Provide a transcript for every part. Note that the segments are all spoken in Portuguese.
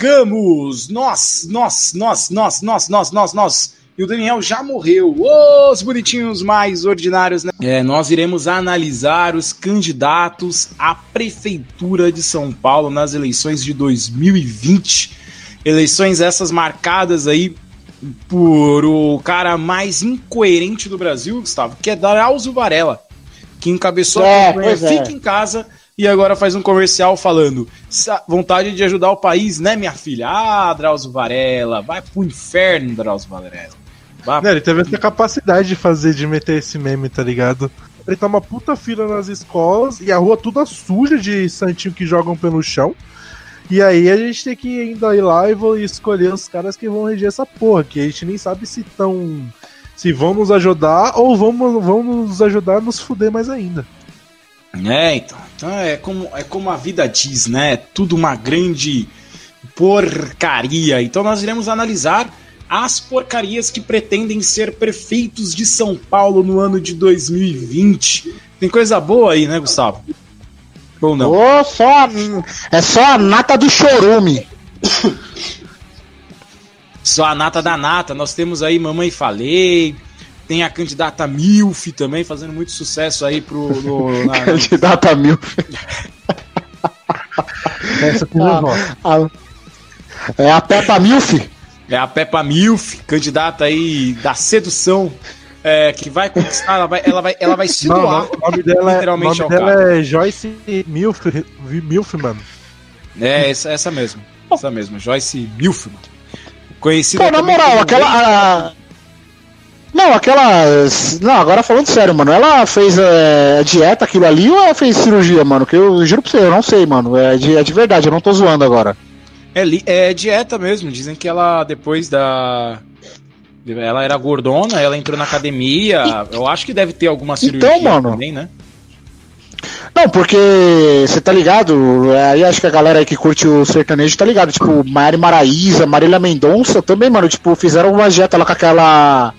Chegamos! Nós, nós, nós, nós, nós, nós, nós, nós. E o Daniel já morreu. Os bonitinhos mais ordinários, né? É, nós iremos analisar os candidatos à Prefeitura de São Paulo nas eleições de 2020. Eleições essas marcadas aí por o cara mais incoerente do Brasil, Gustavo, que é Drauzio Varela, que encabeçou é, a campanha Fica é. em Casa e agora faz um comercial falando vontade de ajudar o país, né, minha filha? Ah, Drauzio Varela, vai pro inferno, Drauzio Varela. Não, ele teve essa capacidade de fazer, de meter esse meme, tá ligado? Ele tá uma puta fila nas escolas e a rua toda suja de santinho que jogam pelo chão. E aí a gente tem que ainda ir lá e escolher os caras que vão reger essa porra, que a gente nem sabe se estão. se vão nos ajudar ou vão, vão nos ajudar a nos fuder mais ainda. É, então. então é, como, é como a vida diz, né? É tudo uma grande porcaria. Então nós iremos analisar as porcarias que pretendem ser prefeitos de São Paulo no ano de 2020. Tem coisa boa aí, né, Gustavo? Ou não? Oh, só a, é só a nata do chorume. só a nata da nata. Nós temos aí Mamãe Falei. Tem a candidata Milf também, fazendo muito sucesso aí pro. No, na, candidata Milf. Essa a, a, é a Peppa Milf? É a Peppa Milf, candidata aí da sedução é, que vai conquistar, ela vai, ela vai, ela vai se doar. O nome dela, é- literalmente nome dela é Joyce Milf, Milfman. É, essa, essa mesmo. Essa mesmo, Joyce Milfman. Conhecida Pô, na moral, aquela. A... Não, aquela. Não, agora falando sério, mano. Ela fez é, dieta aquilo ali ou ela fez cirurgia, mano? Que eu juro pra você, eu não sei, mano. É de, é de verdade, eu não tô zoando agora. É, é dieta mesmo. Dizem que ela, depois da ela era gordona, ela entrou na academia. Eu acho que deve ter alguma então, cirurgia então, mano, também, né? Não, porque você tá ligado? Aí acho que a galera aí que curte o sertanejo tá ligado. Tipo, Mari Maraíza, Marília Mendonça também, mano. Tipo, fizeram uma dieta lá com aquela.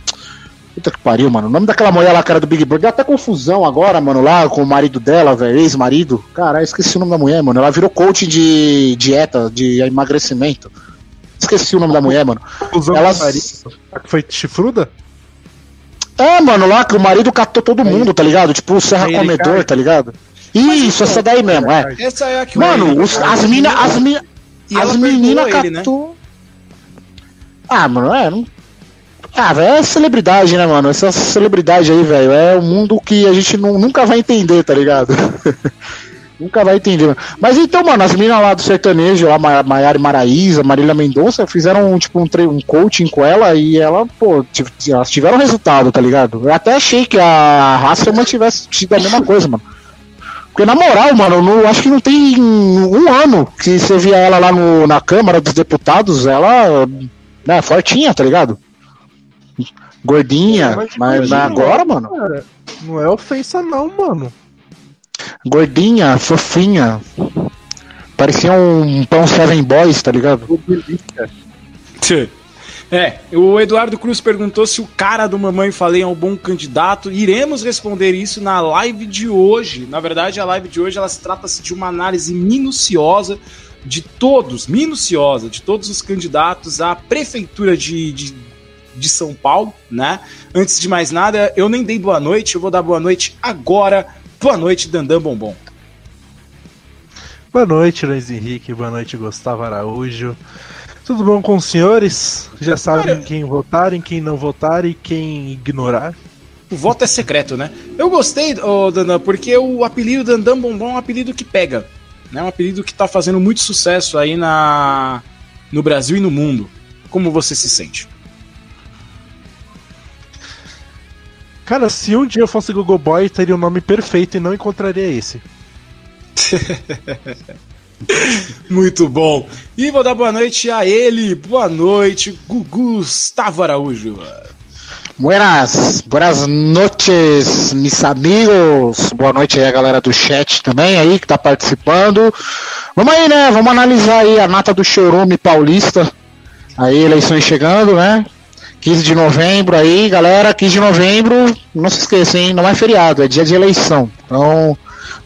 Puta que pariu, mano. O nome daquela mulher lá, cara do Big Brother, deu até confusão agora, mano, lá com o marido dela, velho, ex-marido. Cara, esqueci o nome da mulher, mano. Ela virou coach de dieta, de emagrecimento. Esqueci o nome da mulher, mano. Ela foi chifruda? É, mano, lá que o marido catou todo mundo, tá ligado? Tipo o Serra Comedor, tá ligado? Isso, essa daí mesmo, é. Essa é a que Mano, os, as minas. As, mina, as meninas catou. Né? Ah, mano, é. Não... Ah, velho, é celebridade, né, mano? Essa celebridade aí, velho, é um mundo que a gente não, nunca vai entender, tá ligado? Nunca vai entender. Mas então, mano, as meninas lá do sertanejo, a Maiara Maraíza, Marília Mendonça, fizeram tipo um, um coaching com ela e ela, pô, elas tiveram resultado, tá ligado? Eu até achei que a Hasselman tivesse tido a mesma coisa, mano. Porque na moral, mano, no, acho que não tem um ano que você via ela lá no, na Câmara dos Deputados, ela, né, fortinha, tá ligado? Gordinha, é, mas, mas agora, mano. Cara, não é ofensa não, mano. Gordinha, fofinha. Parecia um pão Seven Boys, tá ligado? É, o Eduardo Cruz perguntou se o cara do Mamãe Falei é um bom candidato. Iremos responder isso na live de hoje. Na verdade, a live de hoje ela se trata-se de uma análise minuciosa de todos, minuciosa, de todos os candidatos à prefeitura de, de, de São Paulo, né? Antes de mais nada, eu nem dei boa noite, eu vou dar boa noite agora Boa noite, Dandan Bombom. Boa noite, Luiz Henrique. Boa noite, Gustavo Araújo. Tudo bom com os senhores? Já sabem Cara, quem votar, em quem não votar e quem ignorar? O voto é secreto, né? Eu gostei, oh, Dandan, porque o apelido Dandan Bombom é um apelido que pega. É né? um apelido que tá fazendo muito sucesso aí na no Brasil e no mundo. Como você se sente? Cara, se um dia eu fosse Google Boy, teria o um nome perfeito e não encontraria esse. Muito bom. E vou dar boa noite a ele. Boa noite, Gustavo Araújo. Buenas, buenas noches, mis amigos. Boa noite aí a galera do chat também aí que tá participando. Vamos aí, né? Vamos analisar aí a nata do chorume paulista. Aí, eleições chegando, né? 15 de novembro aí, galera, 15 de novembro, não se esqueça, hein? Não é feriado, é dia de eleição. Então,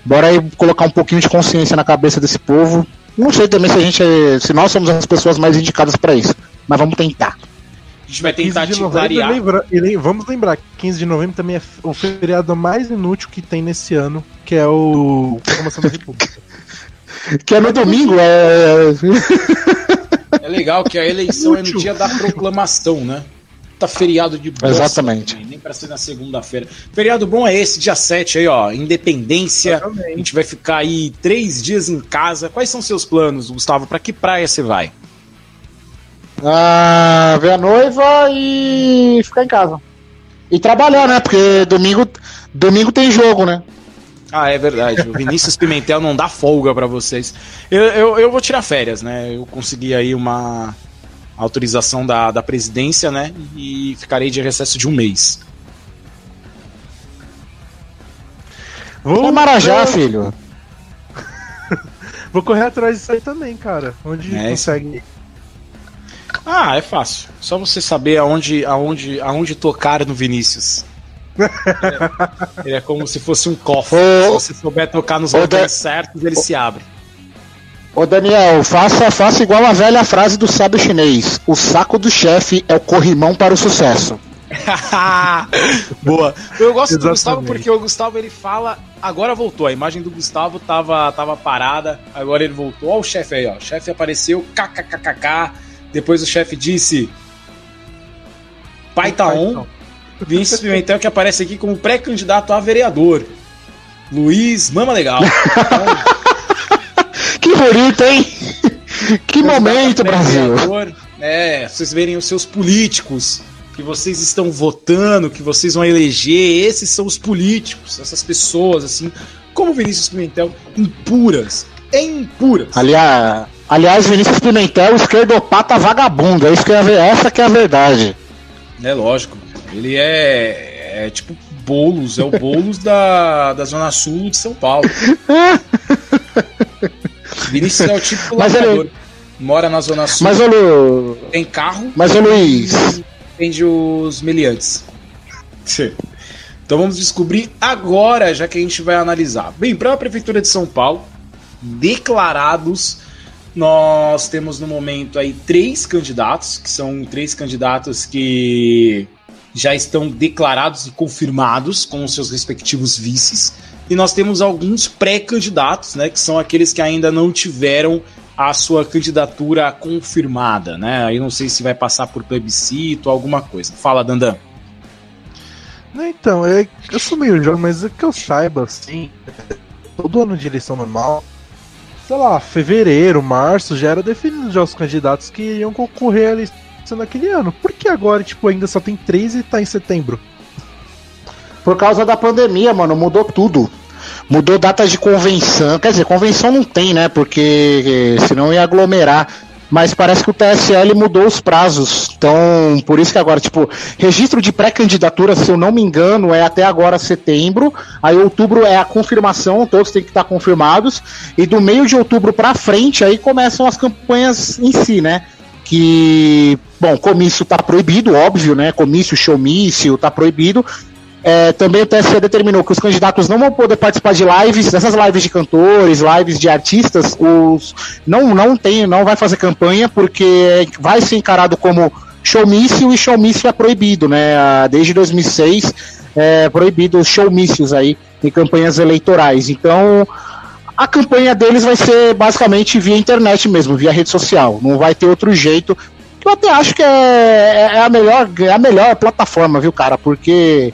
bora aí colocar um pouquinho de consciência na cabeça desse povo Não sei também se a gente é, se nós somos as pessoas mais indicadas para isso, mas vamos tentar. A gente vai tentar te clarear. Lembra, e vamos lembrar, 15 de novembro também é o feriado mais inútil que tem nesse ano, que é o Proclamação da República. que é no domingo, é. É legal que a eleição é no dia da proclamação, né? Tá feriado de bosta, Exatamente. nem para ser na segunda-feira. Feriado bom é esse, dia 7 aí, ó. Independência. A gente vai ficar aí três dias em casa. Quais são seus planos, Gustavo? Para que praia você vai? Ah, ver a noiva e ficar em casa. E trabalhar, né? Porque domingo, domingo tem jogo, né? Ah, é verdade. O Vinícius Pimentel não dá folga para vocês. Eu, eu, eu, vou tirar férias, né? Eu consegui aí uma autorização da, da presidência, né? E ficarei de recesso de um mês. Vou Marajá, filho. vou correr atrás disso aí também, cara. Onde é, consegue? Ah, é fácil. Só você saber aonde, aonde, aonde tocar no Vinícius. ele é como se fosse um cofre. Ô, se você souber tocar nos lugares certos, ele se abre. Ô Daniel, faça, faça igual a velha frase do sábio chinês: o saco do chefe é o corrimão para o sucesso. Boa. Eu gosto Exatamente. do Gustavo porque o Gustavo ele fala. Agora voltou. A imagem do Gustavo tava, tava parada. Agora ele voltou. Olha o chefe aí, ó. O chefe apareceu. KKKKK. Depois o chefe disse. Pai tá on. Vinícius Pimentel que aparece aqui como pré-candidato a vereador. Luiz Mama Legal. que bonito, hein? Que momento, Brasil. É, vocês verem os seus políticos que vocês estão votando, que vocês vão eleger, esses são os políticos, essas pessoas, assim, como Vinícius Pimentel, impuras, impuras. Aliás, Aliás, Vinícius Pimentel, esquerdopata vagabundo. É isso que é, essa que é a verdade. É lógico. Ele é, é tipo Boulos, é o Boulos da, da Zona Sul de São Paulo. Vinícius é o tipo Mas ele... Mora na Zona Sul. Mas, Lu... Tem carro. Mas, o Luiz. Vende os meliantes. Então vamos descobrir agora, já que a gente vai analisar. Bem, para a Prefeitura de São Paulo, declarados nós temos no momento aí três candidatos, que são três candidatos que já estão declarados e confirmados com os seus respectivos vices. E nós temos alguns pré-candidatos, né, que são aqueles que ainda não tiveram a sua candidatura confirmada, né? Aí não sei se vai passar por plebiscito alguma coisa. Fala, Dandan. Então, é, eu sou meio jovem, mas é que eu saiba, assim, todo ano de eleição normal, sei lá, fevereiro, março, já era definido já os candidatos que iam concorrer à eleição naquele ano. Por que agora, tipo, ainda só tem três e tá em setembro? Por causa da pandemia, mano, mudou tudo. Mudou datas de convenção. Quer dizer, convenção não tem, né? Porque senão ia aglomerar mas parece que o TSL mudou os prazos. Então, por isso que agora, tipo, registro de pré-candidatura, se eu não me engano, é até agora setembro. Aí outubro é a confirmação, todos têm que estar confirmados. E do meio de outubro para frente, aí começam as campanhas em si, né? Que, bom, comício tá proibido, óbvio, né? Comício, showmício tá proibido. É, também o TSE determinou que os candidatos não vão poder participar de lives, dessas lives de cantores, lives de artistas, os não não tem, não vai fazer campanha porque vai ser encarado como showmício e showmício é proibido, né? Desde 2006 é proibido os showmícios aí em campanhas eleitorais. Então, a campanha deles vai ser basicamente via internet mesmo, via rede social. Não vai ter outro jeito. Eu até acho que é, é a melhor, é a melhor plataforma, viu, cara? Porque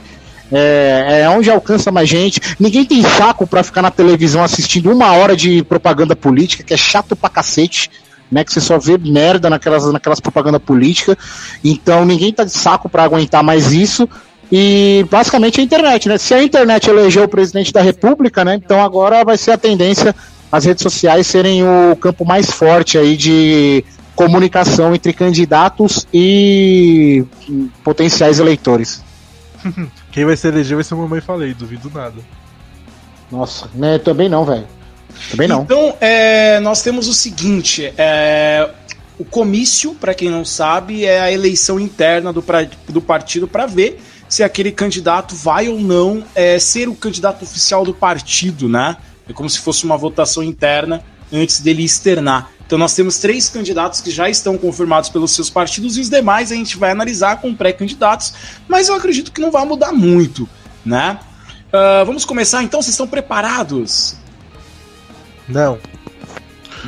é, é onde alcança mais gente. Ninguém tem saco para ficar na televisão assistindo uma hora de propaganda política, que é chato pra cacete. Né, que você só vê merda naquelas, naquelas propaganda política. Então ninguém tá de saco para aguentar mais isso. E basicamente a internet, né? Se a internet elegeu o presidente da República, né? Então agora vai ser a tendência as redes sociais serem o campo mais forte aí de comunicação entre candidatos e potenciais eleitores. Quem vai se eleger vai ser a mamãe falei, duvido nada. Nossa, né, também não, velho. Também não. Então, é, nós temos o seguinte: é, o comício, para quem não sabe, é a eleição interna do, pra, do partido para ver se aquele candidato vai ou não é, ser o candidato oficial do partido, né? É como se fosse uma votação interna antes dele externar. Então nós temos três candidatos que já estão confirmados pelos seus partidos e os demais a gente vai analisar com pré-candidatos, mas eu acredito que não vai mudar muito, né? Uh, vamos começar então, vocês estão preparados? Não.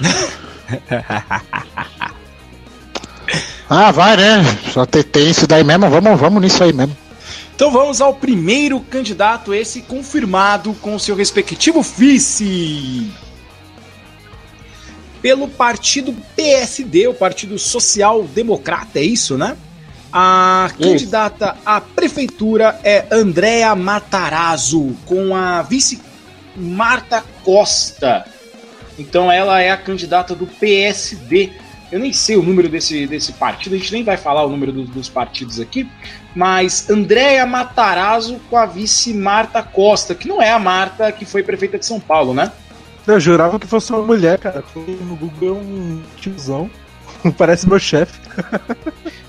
ah, vai, né? Só tem, tem isso daí mesmo, vamos, vamos nisso aí mesmo. Então vamos ao primeiro candidato, esse confirmado com seu respectivo vice pelo partido PSD, o Partido Social Democrata, é isso, né? A isso. candidata à prefeitura é Andréa Matarazzo, com a vice Marta Costa. Então ela é a candidata do PSD. Eu nem sei o número desse, desse partido, a gente nem vai falar o número do, dos partidos aqui, mas Andréa Matarazzo com a vice Marta Costa, que não é a Marta que foi prefeita de São Paulo, né? Eu jurava que fosse uma mulher, cara. No Google é um tiozão. Parece meu chefe.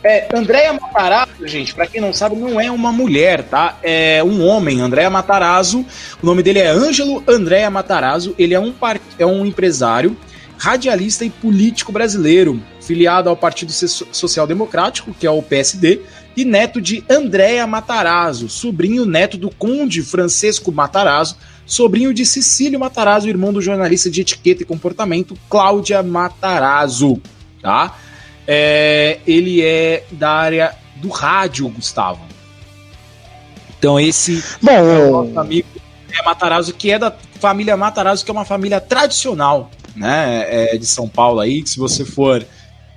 é, Andréia Matarazzo, gente, para quem não sabe, não é uma mulher, tá? É um homem, Andréa Matarazzo. O nome dele é Ângelo Andréa Matarazzo. Ele é um, par... é um empresário, radialista e político brasileiro, filiado ao Partido Social Democrático, que é o PSD, e neto de Andréa Matarazzo, sobrinho neto do conde Francisco Matarazzo, sobrinho de Cecílio Matarazzo, irmão do jornalista de etiqueta e comportamento Cláudia Matarazzo, tá? É, ele é da área do rádio, Gustavo. Então esse Bom, é o nosso amigo é Matarazzo, que é da família Matarazzo, que é uma família tradicional, né, é, de São Paulo aí, que se você for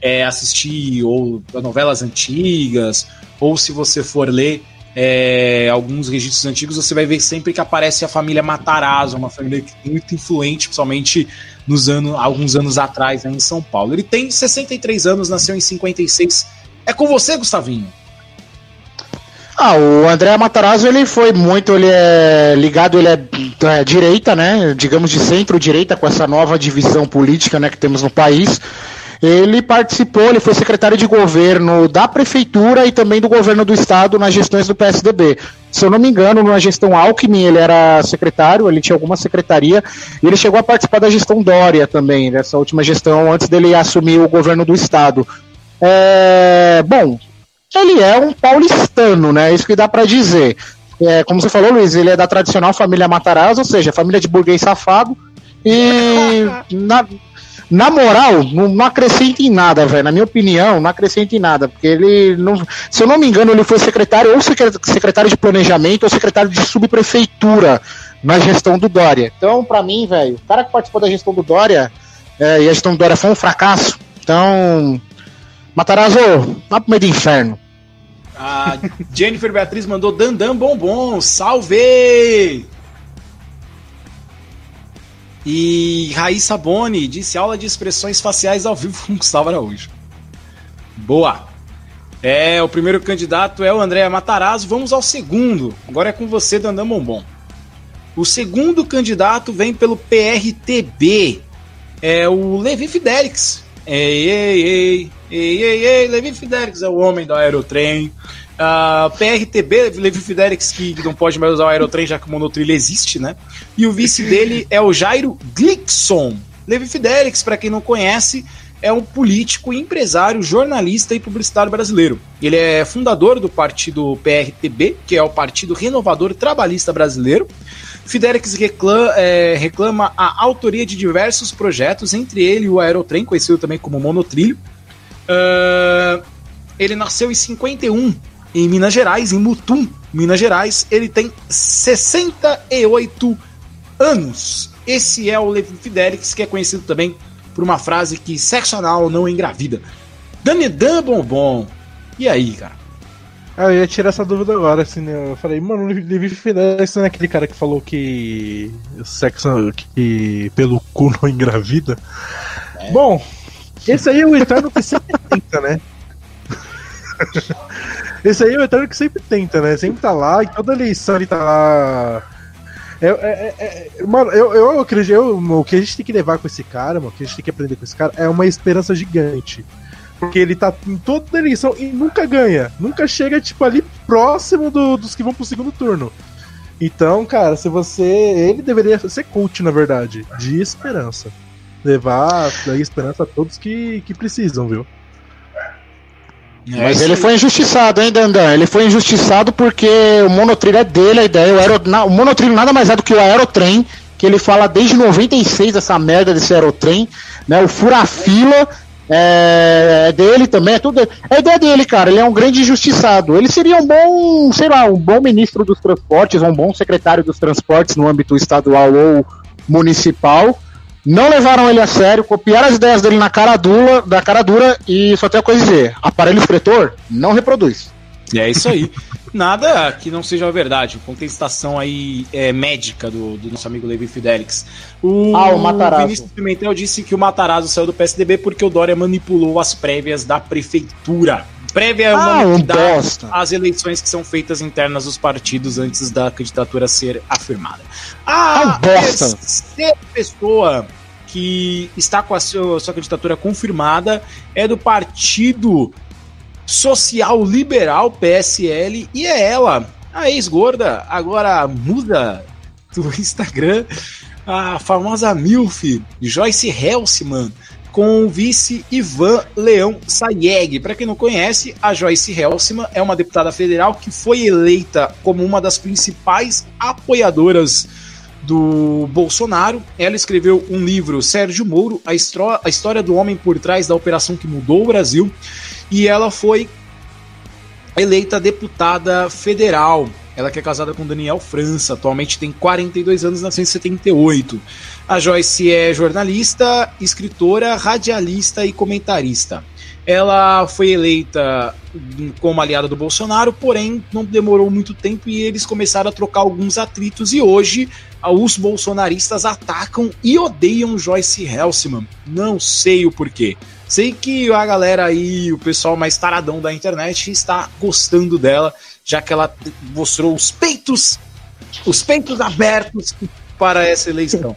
é, assistir ou novelas antigas, ou se você for ler é, alguns registros antigos, você vai ver sempre que aparece a família Matarazzo, uma família muito influente, principalmente nos anos, alguns anos atrás né, em São Paulo. Ele tem 63 anos, nasceu em 56. É com você, Gustavinho? Ah, o André Matarazzo ele foi muito, ele é ligado, ele é, é direita, né? Digamos de centro-direita com essa nova divisão política, né, que temos no país. Ele participou, ele foi secretário de governo da prefeitura e também do governo do estado nas gestões do PSDB. Se eu não me engano, na gestão Alckmin ele era secretário, ele tinha alguma secretaria, e ele chegou a participar da gestão Dória também, nessa última gestão, antes dele assumir o governo do estado. É, bom, ele é um paulistano, né? Isso que dá para dizer. É, como você falou, Luiz, ele é da tradicional família Matarazzo, ou seja, família de burguês safado. E na, na moral, não, não acrescenta em nada, velho. Na minha opinião, não acrescenta em nada. Porque ele, não, se eu não me engano, ele foi secretário ou secretário de planejamento ou secretário de subprefeitura na gestão do Dória. Então, para mim, velho, o cara que participou da gestão do Dória é, e a gestão do Dória foi um fracasso. Então, Matarazzo, vá pro meio do inferno. A Jennifer Beatriz mandou Dandam Bombom, salve! E Raíssa Boni disse aula de expressões faciais ao vivo com Gustavo Araújo. Boa! É, o primeiro candidato é o André Matarazzo. Vamos ao segundo. Agora é com você, Dandan Bombom. O segundo candidato vem pelo PRTB. É o Levi Fidelix. Ei, ei, ei, ei, ei, ei, Levi Fidelix é o homem do aerotrem. Uh, ah, PRTB, Levi Fidelix, que não pode mais usar o aerotrem, já que o monotrilho existe, né? E o vice dele é o Jairo Glickson. Levi Fidelix, para quem não conhece, é um político, empresário, jornalista e publicitário brasileiro. Ele é fundador do partido PRTB, que é o Partido Renovador Trabalhista Brasileiro. Fidelix reclama, é, reclama a autoria de diversos projetos, entre ele o Aerotrem, conhecido também como Monotrilho. Uh, ele nasceu em 51 em Minas Gerais, em Mutum, Minas Gerais. Ele tem 68 anos. Esse é o Levi Fidelix, que é conhecido também por uma frase que sexo anal não engravida. Danedan Bombom. E aí, cara? Ah, eu ia tirar essa dúvida agora, assim, né? Eu falei, mano, o Levi Fidelix não é aquele cara que falou que sexo que pelo cu não engravida? É. Bom, esse aí é o eterno que sempre tenta, né? Esse aí é o Eterno que sempre tenta, né? Sempre tá lá, e toda eleição ele tá lá. É, é, é, é, mano, eu, eu acredito. Eu, o que a gente tem que levar com esse cara, mano, o que a gente tem que aprender com esse cara é uma esperança gigante. Porque ele tá em toda eleição e nunca ganha. Nunca chega, tipo, ali próximo do, dos que vão pro segundo turno. Então, cara, se você. Ele deveria ser coach, na verdade, de esperança. levar daí, esperança a todos que, que precisam, viu? É, Mas ele foi injustiçado, hein, Dandan? Ele foi injustiçado porque o monotrilho é dele, a ideia. O, aero... o monotrilho nada mais é do que o aerotrem, que ele fala desde 96 essa merda desse aerotrem, né? O furafila é, é dele também, é tudo. É ideia dele, cara. Ele é um grande injustiçado. Ele seria um bom, sei lá, um bom ministro dos transportes, um bom secretário dos transportes no âmbito estadual ou municipal não levaram ele a sério, copiaram as ideias dele na cara dura, da cara dura e só tem uma coisa a dizer: aparelho escritor não reproduz. É isso aí. Nada que não seja verdade. Contestação aí é, médica do, do, nosso amigo Levi Fidelix. O, ah, o Matarazzo. Vinícius Pimentel disse que o Matarazzo saiu do PSDB porque o Dória manipulou as prévias da prefeitura. Prévia é o ah, um que dá as eleições que são feitas internas dos partidos antes da candidatura ser afirmada. A ah, terceira pessoa que está com a sua, sua candidatura confirmada é do Partido Social Liberal, PSL, e é ela, a ex-gorda, agora muda do Instagram, a famosa MILF, Joyce Helsman, com o vice Ivan Leão Sayeg. Para quem não conhece, a Joyce Helsman é uma deputada federal que foi eleita como uma das principais apoiadoras do Bolsonaro. Ela escreveu um livro, Sérgio Moro, a, a história do homem por trás da operação que mudou o Brasil, e ela foi eleita deputada federal. Ela que é casada com Daniel França, atualmente tem 42 anos, nasceu em 78. A Joyce é jornalista, escritora, radialista e comentarista. Ela foi eleita como aliada do Bolsonaro, porém não demorou muito tempo e eles começaram a trocar alguns atritos e hoje os bolsonaristas atacam e odeiam Joyce Helsman. Não sei o porquê. Sei que a galera aí, o pessoal mais taradão da internet está gostando dela, já que ela mostrou os peitos, os peitos abertos para essa eleição.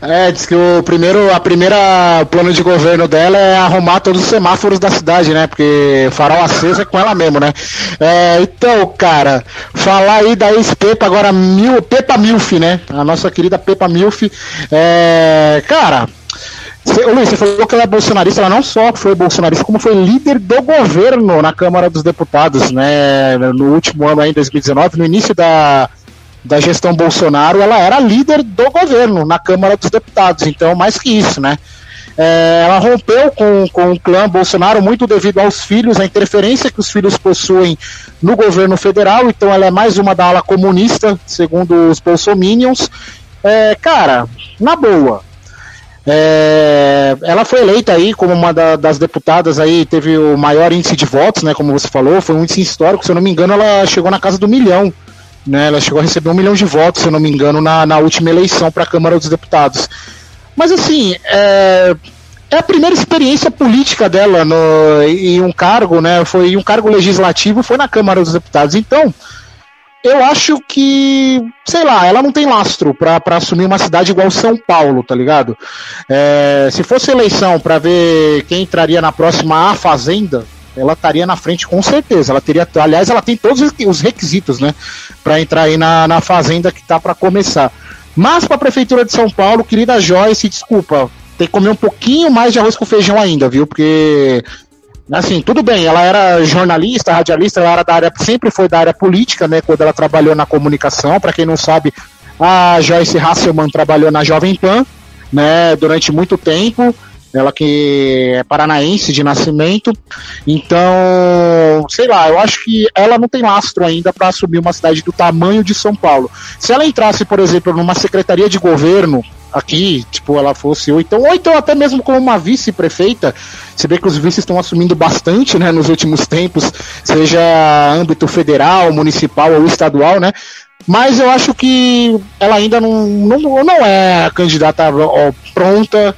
É, diz que o primeiro, a primeira plano de governo dela é arrumar todos os semáforos da cidade, né? Porque farol aceso é com ela mesmo, né? É, então, cara, falar aí da ex-Pepa, agora Mil, Pepa Milf, né? A nossa querida Pepa Milf. É, cara, Cê, Luiz, você falou que ela é bolsonarista, ela não só foi bolsonarista, como foi líder do governo na Câmara dos Deputados, né? No último ano aí, em 2019, no início da da gestão Bolsonaro, ela era líder do governo na Câmara dos Deputados, então mais que isso, né? É, ela rompeu com, com o clã Bolsonaro muito devido aos filhos, a interferência que os filhos possuem no governo federal, então ela é mais uma da ala comunista, segundo os bolsominions. É, cara, na boa, é, ela foi eleita aí como uma da, das deputadas aí, teve o maior índice de votos, né? Como você falou, foi um índice histórico, se eu não me engano, ela chegou na casa do milhão né? Ela chegou a receber um milhão de votos, se eu não me engano, na, na última eleição para a Câmara dos Deputados. Mas assim, é, é a primeira experiência política dela no, em um cargo, né? Foi um cargo legislativo, foi na Câmara dos Deputados. Então, eu acho que, sei lá, ela não tem lastro para assumir uma cidade igual São Paulo, tá ligado? É, se fosse eleição para ver quem entraria na próxima A Fazenda, ela estaria na frente com certeza. Ela teria, aliás, ela tem todos os requisitos, né, para entrar aí na, na fazenda que tá para começar. Mas para a prefeitura de São Paulo, querida Joyce, desculpa, tem que comer um pouquinho mais de arroz com feijão ainda, viu? Porque assim, tudo bem, ela era jornalista, radialista, ela era da área, sempre foi da área política, né, quando ela trabalhou na comunicação, para quem não sabe, a Joyce Hasselman trabalhou na Jovem Pan, né, durante muito tempo ela que é paranaense de nascimento. Então, sei lá, eu acho que ela não tem lastro ainda para assumir uma cidade do tamanho de São Paulo. Se ela entrasse, por exemplo, numa secretaria de governo aqui, tipo, ela fosse, ou então, ou então até mesmo como uma vice-prefeita, se bem que os vices estão assumindo bastante, né, nos últimos tempos, seja âmbito federal, municipal ou estadual, né, mas eu acho que ela ainda não, não, não é a candidata pronta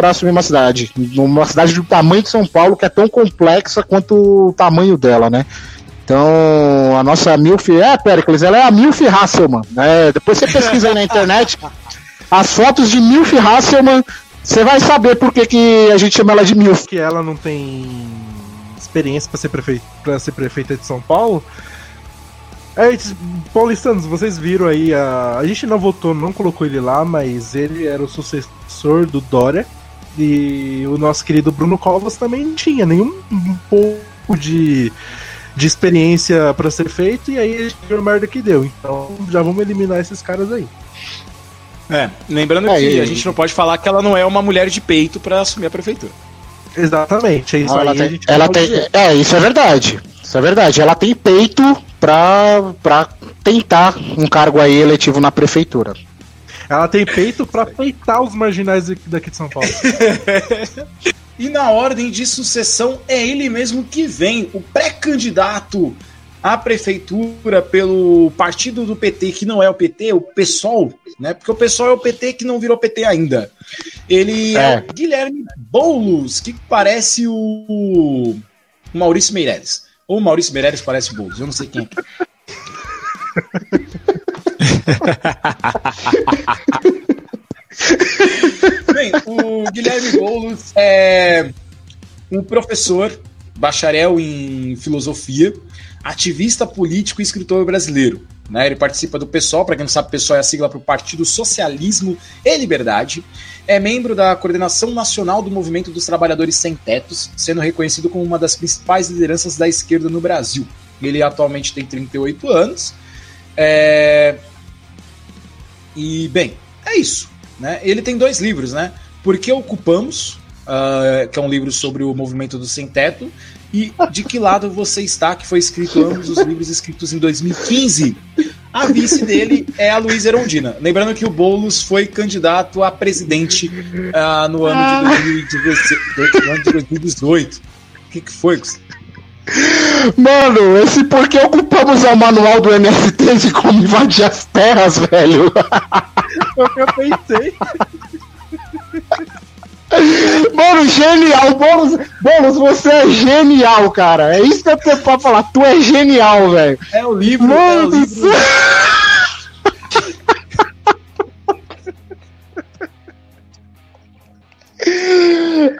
para assumir uma cidade. Uma cidade do tamanho de São Paulo, que é tão complexa quanto o tamanho dela, né? Então, a nossa Milf, é, Pericles, ela é a Milf Hasselman. Né? Depois você pesquisa aí na internet as fotos de Milf Hasselman, você vai saber por que, que a gente chama ela de Milf. Que ela não tem experiência para ser, prefeita, ser prefeita de São Paulo. É, paulistanos, vocês viram aí, a, a gente não votou, não colocou ele lá, mas ele era o sucessor do Dória. E o nosso querido Bruno Covas também não tinha nenhum um pouco de, de experiência para ser feito, e aí ele deu a merda que deu. Então já vamos eliminar esses caras aí. É, lembrando é, que a gente não pode falar que ela não é uma mulher de peito para assumir a prefeitura. Exatamente, é isso ela aí. Tem, ela tem, é, isso é verdade. Isso é verdade. Ela tem peito pra tentar um cargo aí eletivo na prefeitura. Ela tem peito pra peitar os marginais daqui de São Paulo. e na ordem de sucessão é ele mesmo que vem, o pré-candidato à prefeitura pelo partido do PT, que não é o PT, o PSOL, né? Porque o PSOL é o PT que não virou PT ainda. Ele é, é o Guilherme Boulos, que parece o Maurício Meirelles. Ou o Maurício Meirelles parece o Boulos, eu não sei quem é. Bem, o Guilherme Boulos é um professor, bacharel em filosofia, ativista político e escritor brasileiro. Né? Ele participa do PSOL, para quem não sabe, PSOL é a sigla para o Partido Socialismo e Liberdade. É membro da coordenação nacional do Movimento dos Trabalhadores Sem Tetos, sendo reconhecido como uma das principais lideranças da esquerda no Brasil. Ele atualmente tem 38 anos. É... E, bem, é isso. Né? Ele tem dois livros, né? Por que ocupamos, uh, que é um livro sobre o movimento do sem teto, e De Que Lado Você Está, que foi escrito ambos os livros escritos em 2015. A vice dele é a Luísa Erondina. Lembrando que o Boulos foi candidato a presidente uh, no, ano de 2018. O que, que foi, Gustavo? Mano, esse porque ocupamos o manual do MST de como invadir as terras, velho. Foi o que eu pensei. Mano, genial, Boulos, Boulos, você é genial, cara. É isso que eu tenho pra falar. Tu é genial, velho. É o livro, Mano, é o livro.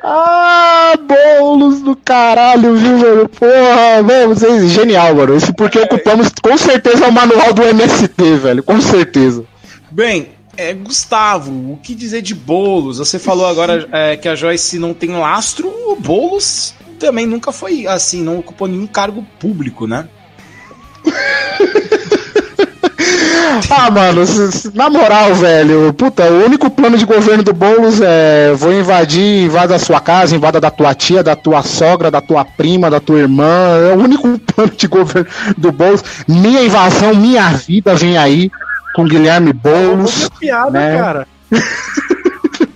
Ah, bolos do caralho, viu, mano? Porra, mano, vocês, genial, mano. Esse porque ocupamos com certeza o manual do MST, velho, com certeza. Bem, é, Gustavo, o que dizer de Bolos? Você falou agora é, que a Joyce não tem lastro, o Bolos também nunca foi assim, não ocupou nenhum cargo público, né? ah, mano, na moral, velho, puta, o único plano de governo do Boulos é vou invadir, invada a sua casa, invada da tua tia, da tua sogra, da tua prima, da tua irmã. É o único plano de governo do Boulos. Minha invasão, minha vida vem aí com Guilherme Boulos. É piada, né? cara.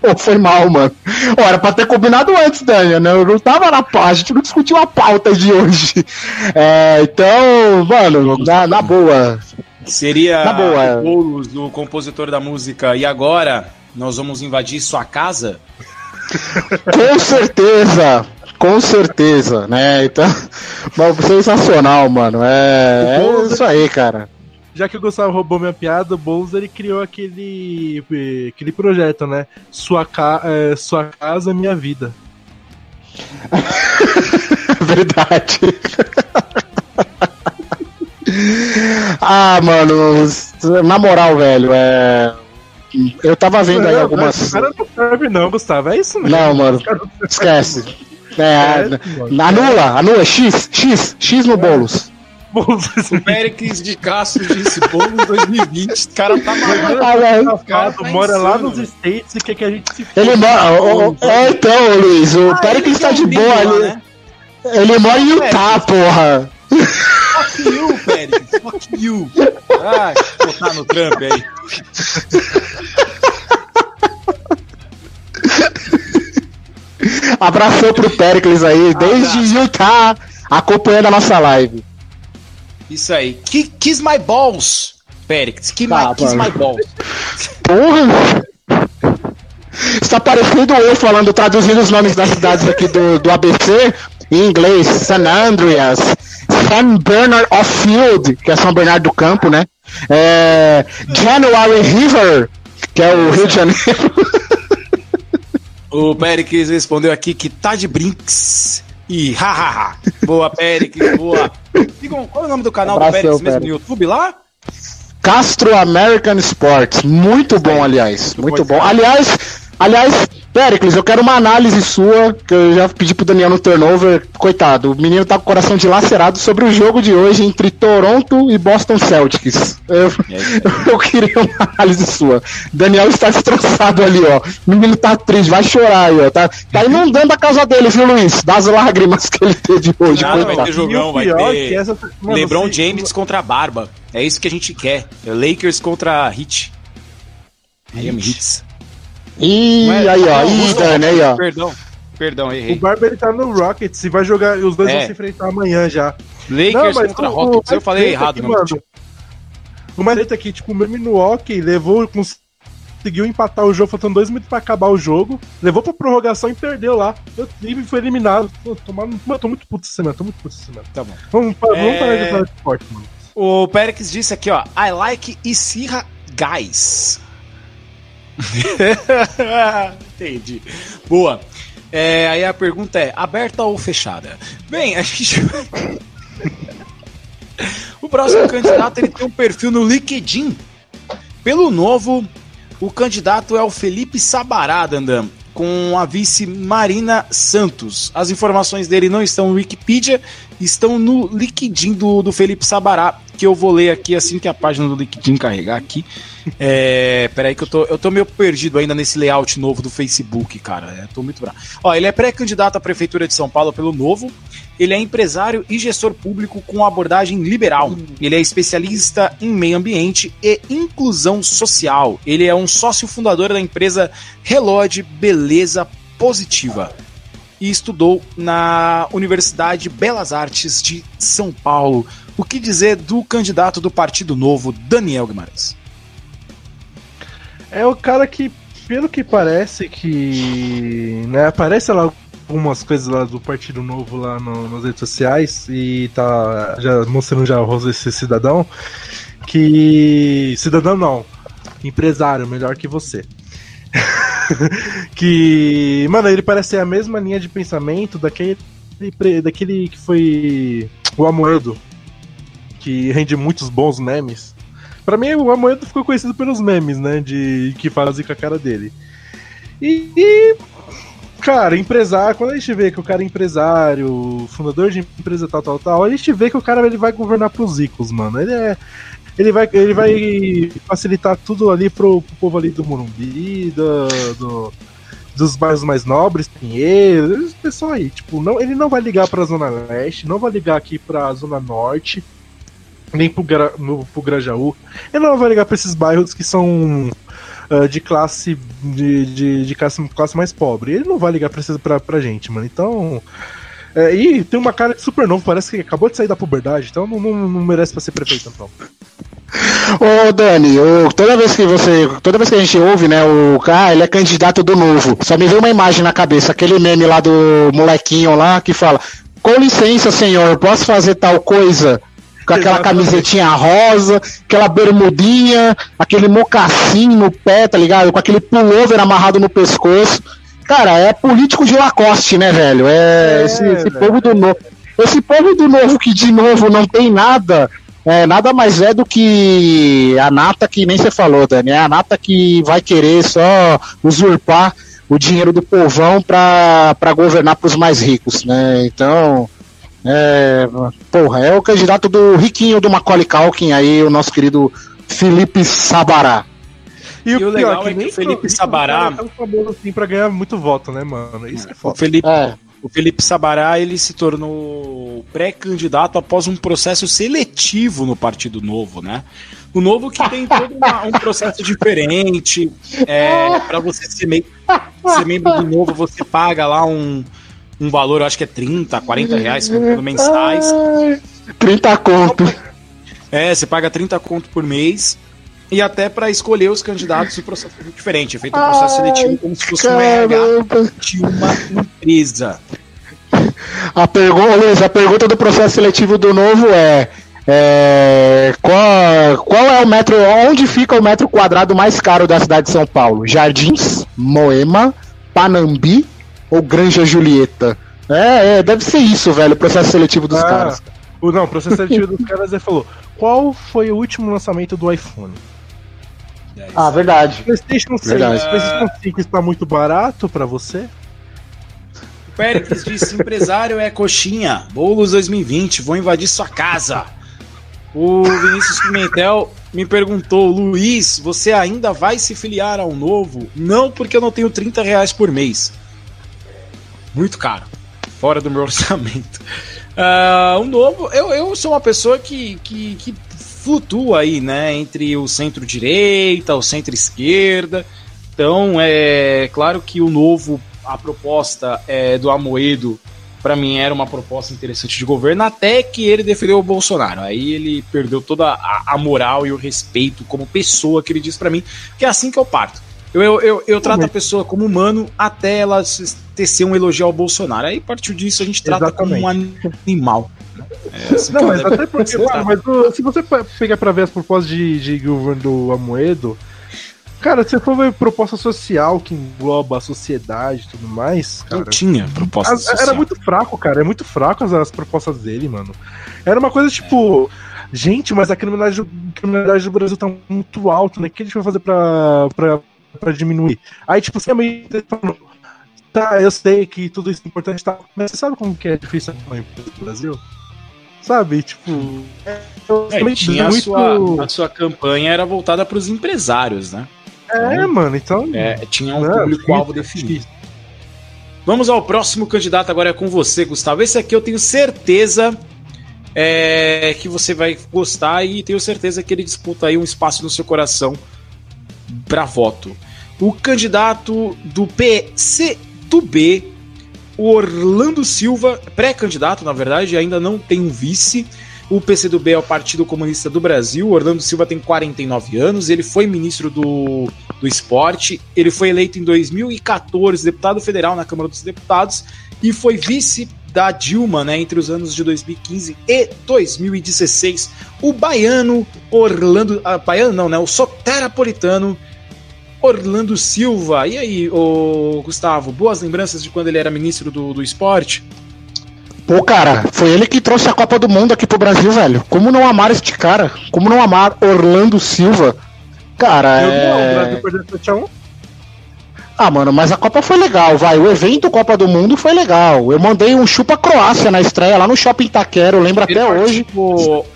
Pô, foi mal, mano. Ó, era pra ter combinado antes, Daniel, né? Eu não tava na pauta, a gente não discutiu a pauta de hoje. É, então, mano, na, na boa. Seria boa. Boulos, do compositor da música E Agora? Nós vamos invadir sua casa? Com certeza! Com certeza, né? Então, sensacional, mano. É, é isso aí, cara já que o Gustavo roubou minha piada, o Boulos ele criou aquele, aquele projeto, né? Sua, ca é, sua casa, minha vida. Verdade. ah, mano, na moral, velho, é. Eu tava vendo aí algumas. O cara não serve, não, Gustavo. É isso mesmo. Não, mano. Esquece. É, é, anula, anula, X, X, X no é. bolos. O Péricles de Castro disse Boulos 2020. Esse cara tá maluco. O cara tá mora lá nos States e quer que a gente se Ele mora. É, então, Luiz, o ah, Péricles tá de boa ali. Né? Ele mora em Utah, porra. Fuck you, Péricles. Fuck you. Ai, botar no Trump aí. Abração pro Péricles aí, desde Utah, acompanhando a nossa live. Isso aí. Kiss My Balls, Périx. Kiss, tá, my, kiss my Balls. Porra! Está parecendo eu falando, traduzindo os nomes das cidades aqui do, do ABC em inglês. San Andreas, San Bernard of Field, que é São Bernardo do Campo, né? É, January River, que é o Rio de Janeiro. O Péricles respondeu aqui que tá de brinks E hahaha. boa, Péricles, boa. Digam, qual é o nome do canal Abraço, do Péricles mesmo no YouTube lá? Castro American Sports. Muito bom, aliás. Muito bom. Aliás, aliás, Péricles, eu quero uma análise sua, que eu já pedi pro Daniel no turnover. Coitado, o menino tá com o coração dilacerado sobre o jogo de hoje entre Toronto e Boston Celtics. Eu, eu queria uma análise sua. Daniel está destroçado ali, ó. O menino tá triste, vai chorar aí, ó. Tá, tá inundando a casa dele, viu, Luiz? Das lágrimas que ele teve hoje. Nada, vai ter jogão, vai ter. Essa... LeBron James contra a Barba. É isso que a gente quer. É Lakers contra Heat. Miami Heats. Ih, é, aí, ó. Ih, Dani, aí, ó. Perdão. Perdão, errei. O Barber ele tá no Rockets e vai jogar. Os dois é. vão se enfrentar amanhã já. Lakers Não, contra o, Rockets. Eu falei errado, aqui, mano. O mais aqui, tipo, o mesmo no hockey levou. Conseguiu empatar o jogo, faltando dois minutos pra acabar o jogo. Levou pra prorrogação e perdeu lá. O time foi eliminado. Tô, tô, tô muito puto essa semana, tô muito puto essa semana. Tá bom. Vamos, é... vamos parar de falar de esporte, mano. O Perix disse aqui, ó. I like Isirra Guys. Entendi. Boa. É, aí a pergunta é: aberta ou fechada? Bem, a gente. o próximo candidato ele tem um perfil no LinkedIn. Pelo novo, o candidato é o Felipe Sabará, Dandan, com a vice Marina Santos. As informações dele não estão no Wikipedia, estão no LinkedIn do, do Felipe Sabará, que eu vou ler aqui assim que a página do LinkedIn carregar aqui. É, peraí que eu tô, eu tô meio perdido ainda nesse layout novo do Facebook, cara. Eu tô muito bravo. Ó, ele é pré-candidato à Prefeitura de São Paulo pelo Novo. Ele é empresário e gestor público com abordagem liberal. Ele é especialista em meio ambiente e inclusão social. Ele é um sócio fundador da empresa Relode Beleza Positiva e estudou na Universidade Belas Artes de São Paulo. O que dizer do candidato do Partido Novo, Daniel Guimarães? É o cara que, pelo que parece, que. Né, aparece lá algumas coisas lá do Partido Novo lá no, nas redes sociais e tá já mostrando já o rosto desse cidadão. Que. Cidadão não. Empresário, melhor que você. que. Mano, ele parece ser a mesma linha de pensamento daquele. Daquele que foi. O Amoedo. Que rende muitos bons memes. Pra mim, o Amoedo ficou conhecido pelos memes, né? De que fazem com a cara dele. E, e, cara, empresário, quando a gente vê que o cara é empresário, fundador de empresa tal, tal, tal, a gente vê que o cara ele vai governar pros ricos, mano. Ele é. Ele vai, ele vai facilitar tudo ali pro, pro povo ali do Morumbi, do, do dos bairros mais nobres, Pinheiros, pessoal aí, tipo, não, ele não vai ligar pra Zona Leste, não vai ligar aqui pra Zona Norte, nem pro, Gra, no, pro Grajaú. Ele não vai ligar pra esses bairros que são uh, de classe de, de, de, classe, classe mais pobre. Ele não vai ligar pra, pra, pra gente, mano. Então. É, e tem uma cara de super novo, parece que acabou de sair da puberdade, então não, não, não merece pra ser prefeito, então. Ô Dani, ô, toda vez que você. Toda vez que a gente ouve, né, o cara, ah, ele é candidato do novo. Só me veio uma imagem na cabeça, aquele meme lá do molequinho lá que fala: Com licença, senhor, posso fazer tal coisa? Com aquela camisetinha rosa, aquela bermudinha, aquele mocassim no pé, tá ligado? Com aquele pullover amarrado no pescoço. Cara, é político de Lacoste, né, velho? É, é esse, esse povo do novo. Esse povo do novo que de novo não tem nada, é, nada mais é do que a nata que nem você falou, Dani. É a nata que vai querer só usurpar o dinheiro do povão para governar para os mais ricos, né? Então, é, porra, é o candidato do riquinho do Macaulay Culkin aí, o nosso querido Felipe Sabará. E, e o, pior, legal que é que o Felipe Sabará é tão famoso assim pra ganhar muito voto, né, mano? Isso é foda. O Felipe, é. o Felipe Sabará, ele se tornou pré-candidato após um processo seletivo no Partido Novo, né? O Novo que tem todo uma, um processo diferente. É, para você ser, meio, ser membro do Novo, você paga lá um um valor, eu acho que é 30, 40 reais mensais. 30 conto. É, você paga 30 conto por mês. E até para escolher os candidatos, o processo é diferente. É feito um processo seletivo como se fosse um RH de uma empresa. A pergunta, Luiz, a pergunta do processo seletivo do novo é, é, qual, qual é o metro, onde fica o metro quadrado mais caro da cidade de São Paulo? Jardins, Moema, Panambi ou Granja Julieta? É, é, deve ser isso, velho, o processo seletivo dos ah, caras. O, não, o processo seletivo dos caras ele falou: qual foi o último lançamento do iPhone? Ah, verdade. PlayStation 6, verdade. PlayStation 5 está muito barato para você? O Péricles disse: empresário é coxinha. Bolos 2020, vou invadir sua casa. O Vinícius Pimentel me perguntou: Luiz, você ainda vai se filiar ao novo? Não, porque eu não tenho 30 reais por mês. Muito caro. Fora do meu orçamento. Uh, o novo, eu, eu sou uma pessoa que, que, que flutua aí, né? Entre o centro-direita, o centro-esquerda. Então, é claro que o novo, a proposta é, do Amoedo para mim era uma proposta interessante de governo, até que ele defendeu o Bolsonaro. Aí ele perdeu toda a, a moral e o respeito como pessoa que ele diz para mim, que é assim que eu parto. Eu, eu, eu, eu trato a pessoa como humano até ela tecer um elogio ao Bolsonaro. Aí, a partir disso, a gente trata Exatamente. como um animal. É assim não, mas até porque, mano, mas se você pegar pra ver as propostas de, de governo do Amoedo, Cara, se for ver proposta social que engloba a sociedade e tudo mais, cara. Não tinha proposta as, social. Era muito fraco, cara. É muito fraco as, as propostas dele, mano. Era uma coisa tipo. É. Gente, mas a criminalidade, a criminalidade do Brasil tá muito alta, né? O que a gente vai fazer pra, pra, pra diminuir? Aí, tipo, você é meio. Tá, eu sei que tudo isso é importante, tá? Mas você sabe como que é difícil a empresa no Brasil? Sabe? Tipo. É, é, tinha muito... a, sua, a sua campanha era voltada para os empresários, né? É, então, mano, então. É, tinha um público-alvo definido. Vamos ao próximo candidato, agora é com você, Gustavo. Esse aqui eu tenho certeza é, que você vai gostar e tenho certeza que ele disputa aí um espaço no seu coração para voto. O candidato do PCdoB, o Orlando Silva, pré-candidato, na verdade, ainda não tem um vice. O PCdoB é o Partido Comunista do Brasil. Orlando Silva tem 49 anos. Ele foi ministro do, do Esporte. Ele foi eleito em 2014 deputado federal na Câmara dos Deputados e foi vice da Dilma, né, entre os anos de 2015 e 2016. O baiano Orlando, ah, baiano não, né, o soterapolitano Orlando Silva. E aí, ô, Gustavo, boas lembranças de quando ele era ministro do, do esporte? Pô, cara, foi ele que trouxe a Copa do Mundo aqui pro Brasil, velho. Como não amar este cara? Como não amar Orlando Silva? Cara, Eu é... não, o Brasil perdeu 7x1. Ah, mano, mas a Copa foi legal, vai. O evento Copa do Mundo foi legal. Eu mandei um chupa Croácia na estreia lá no Shopping Taquero, eu lembro Ele até hoje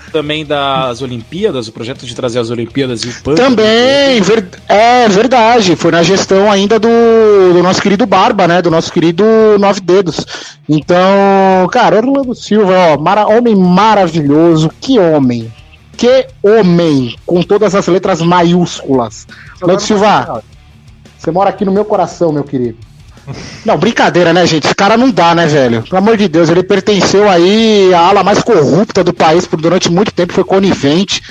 também das Olimpíadas, o projeto de trazer as Olimpíadas e o PAN. Também, ver, é verdade. Foi na gestão ainda do, do, nosso querido Barba, né? Do nosso querido Nove Dedos. Então, cara, Orlando Silva, ó, mara, homem maravilhoso, que homem. Que homem, com todas as letras maiúsculas. Orlando Silva, você mora aqui no meu coração, meu querido. Não, brincadeira, né, gente? Esse cara não dá, né, velho? Pelo amor de Deus, ele pertenceu aí à ala mais corrupta do país por durante muito tempo, foi conivente,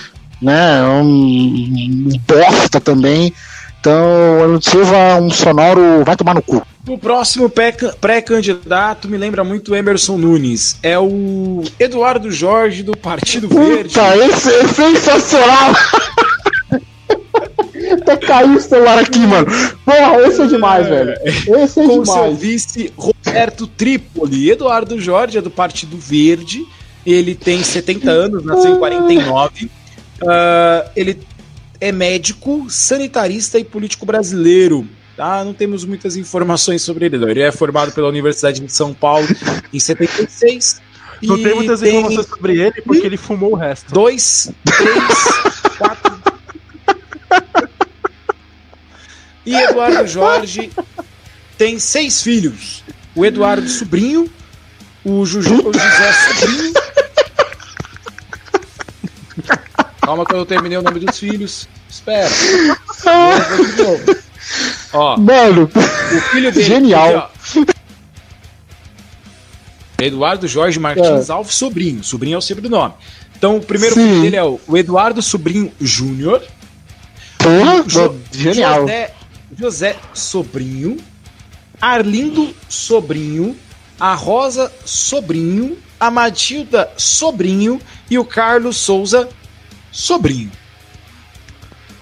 né? Um, bosta também. Então, o Silva, um sonoro, vai tomar no cu. O próximo pré-candidato me lembra muito Emerson Nunes. É o Eduardo Jorge do Partido Puta, Verde. Esse é sensacional! Até caiu o celular aqui, mano. Porra, esse é demais, velho. Esse é Com demais. seu vice, Roberto Trípoli. Eduardo Jorge é do Partido Verde. Ele tem 70 anos, nasceu em 49. Uh, ah, ele é médico, sanitarista e político brasileiro. Tá? Não temos muitas informações sobre ele. Não. Ele é formado pela Universidade de São Paulo em 76. Não tem muitas tem... informações sobre ele porque ele fumou o resto. Dois, três, quatro, E Eduardo Jorge tem seis filhos. O Eduardo Sobrinho, o, Juju, o José Sobrinho. Calma que eu terminei o nome dos filhos. Espera. Ó, Mano, o filho dele. Genial. Aqui, Eduardo Jorge Martins é. Alves Sobrinho. Sobrinho é o sobrenome. Então, o primeiro Sim. filho dele é o Eduardo Sobrinho Júnior. Porra, genial. José José Sobrinho, Arlindo Sobrinho, a Rosa Sobrinho, a Matilda Sobrinho e o Carlos Souza Sobrinho.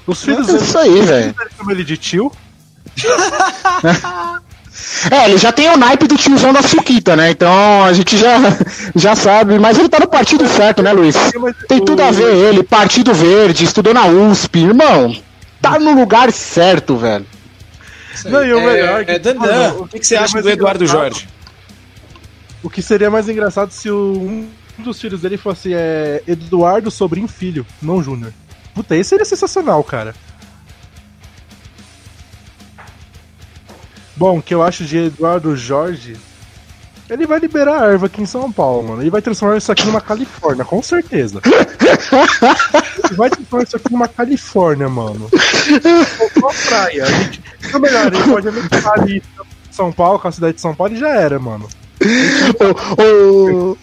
Os filhos é isso aí, velho. Chama ele de tio? É, ele já tem o naipe do tiozão da Suquita, né? Então a gente já, já sabe. Mas ele tá no partido certo, né, Luiz? Tem tudo a ver ele. Partido Verde, estudou na USP. Irmão, tá no lugar certo, velho. Não, e o melhor. É, é Dandan. O que, que você acha do Eduardo Jorge? O que seria mais engraçado se um dos filhos dele fosse é, Eduardo Sobrinho Filho, não Júnior. Puta, esse seria sensacional, cara. Bom, o que eu acho de Eduardo Jorge. Ele vai liberar a erva aqui em São Paulo, mano. Ele vai transformar isso aqui numa Califórnia, com certeza. ele vai transformar isso aqui numa Califórnia, mano. Uma praia. A gente... Melhor, ele pode ali São Paulo, com a cidade de São Paulo, e já era, mano. Ô,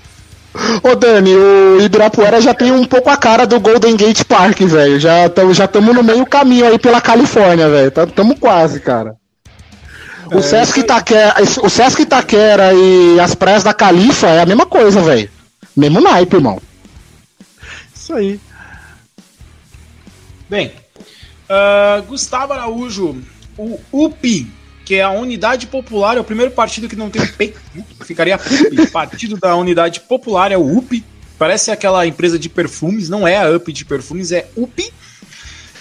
ô, Dani, o Ibirapuera já tem um pouco a cara do Golden Gate Park, velho. Já estamos já no meio caminho aí pela Califórnia, velho. Estamos quase, cara. O, é, Sesc Itaquera, o Sesc Itaquera e as praias da Califa é a mesma coisa, velho. Mesmo naipe, irmão. Isso aí. Bem, uh, Gustavo Araújo, o UPI, que é a Unidade Popular, é o primeiro partido que não tem o P, ficaria UP, Partido da Unidade Popular é o UPI. Parece aquela empresa de perfumes, não é a UP de perfumes, é UPI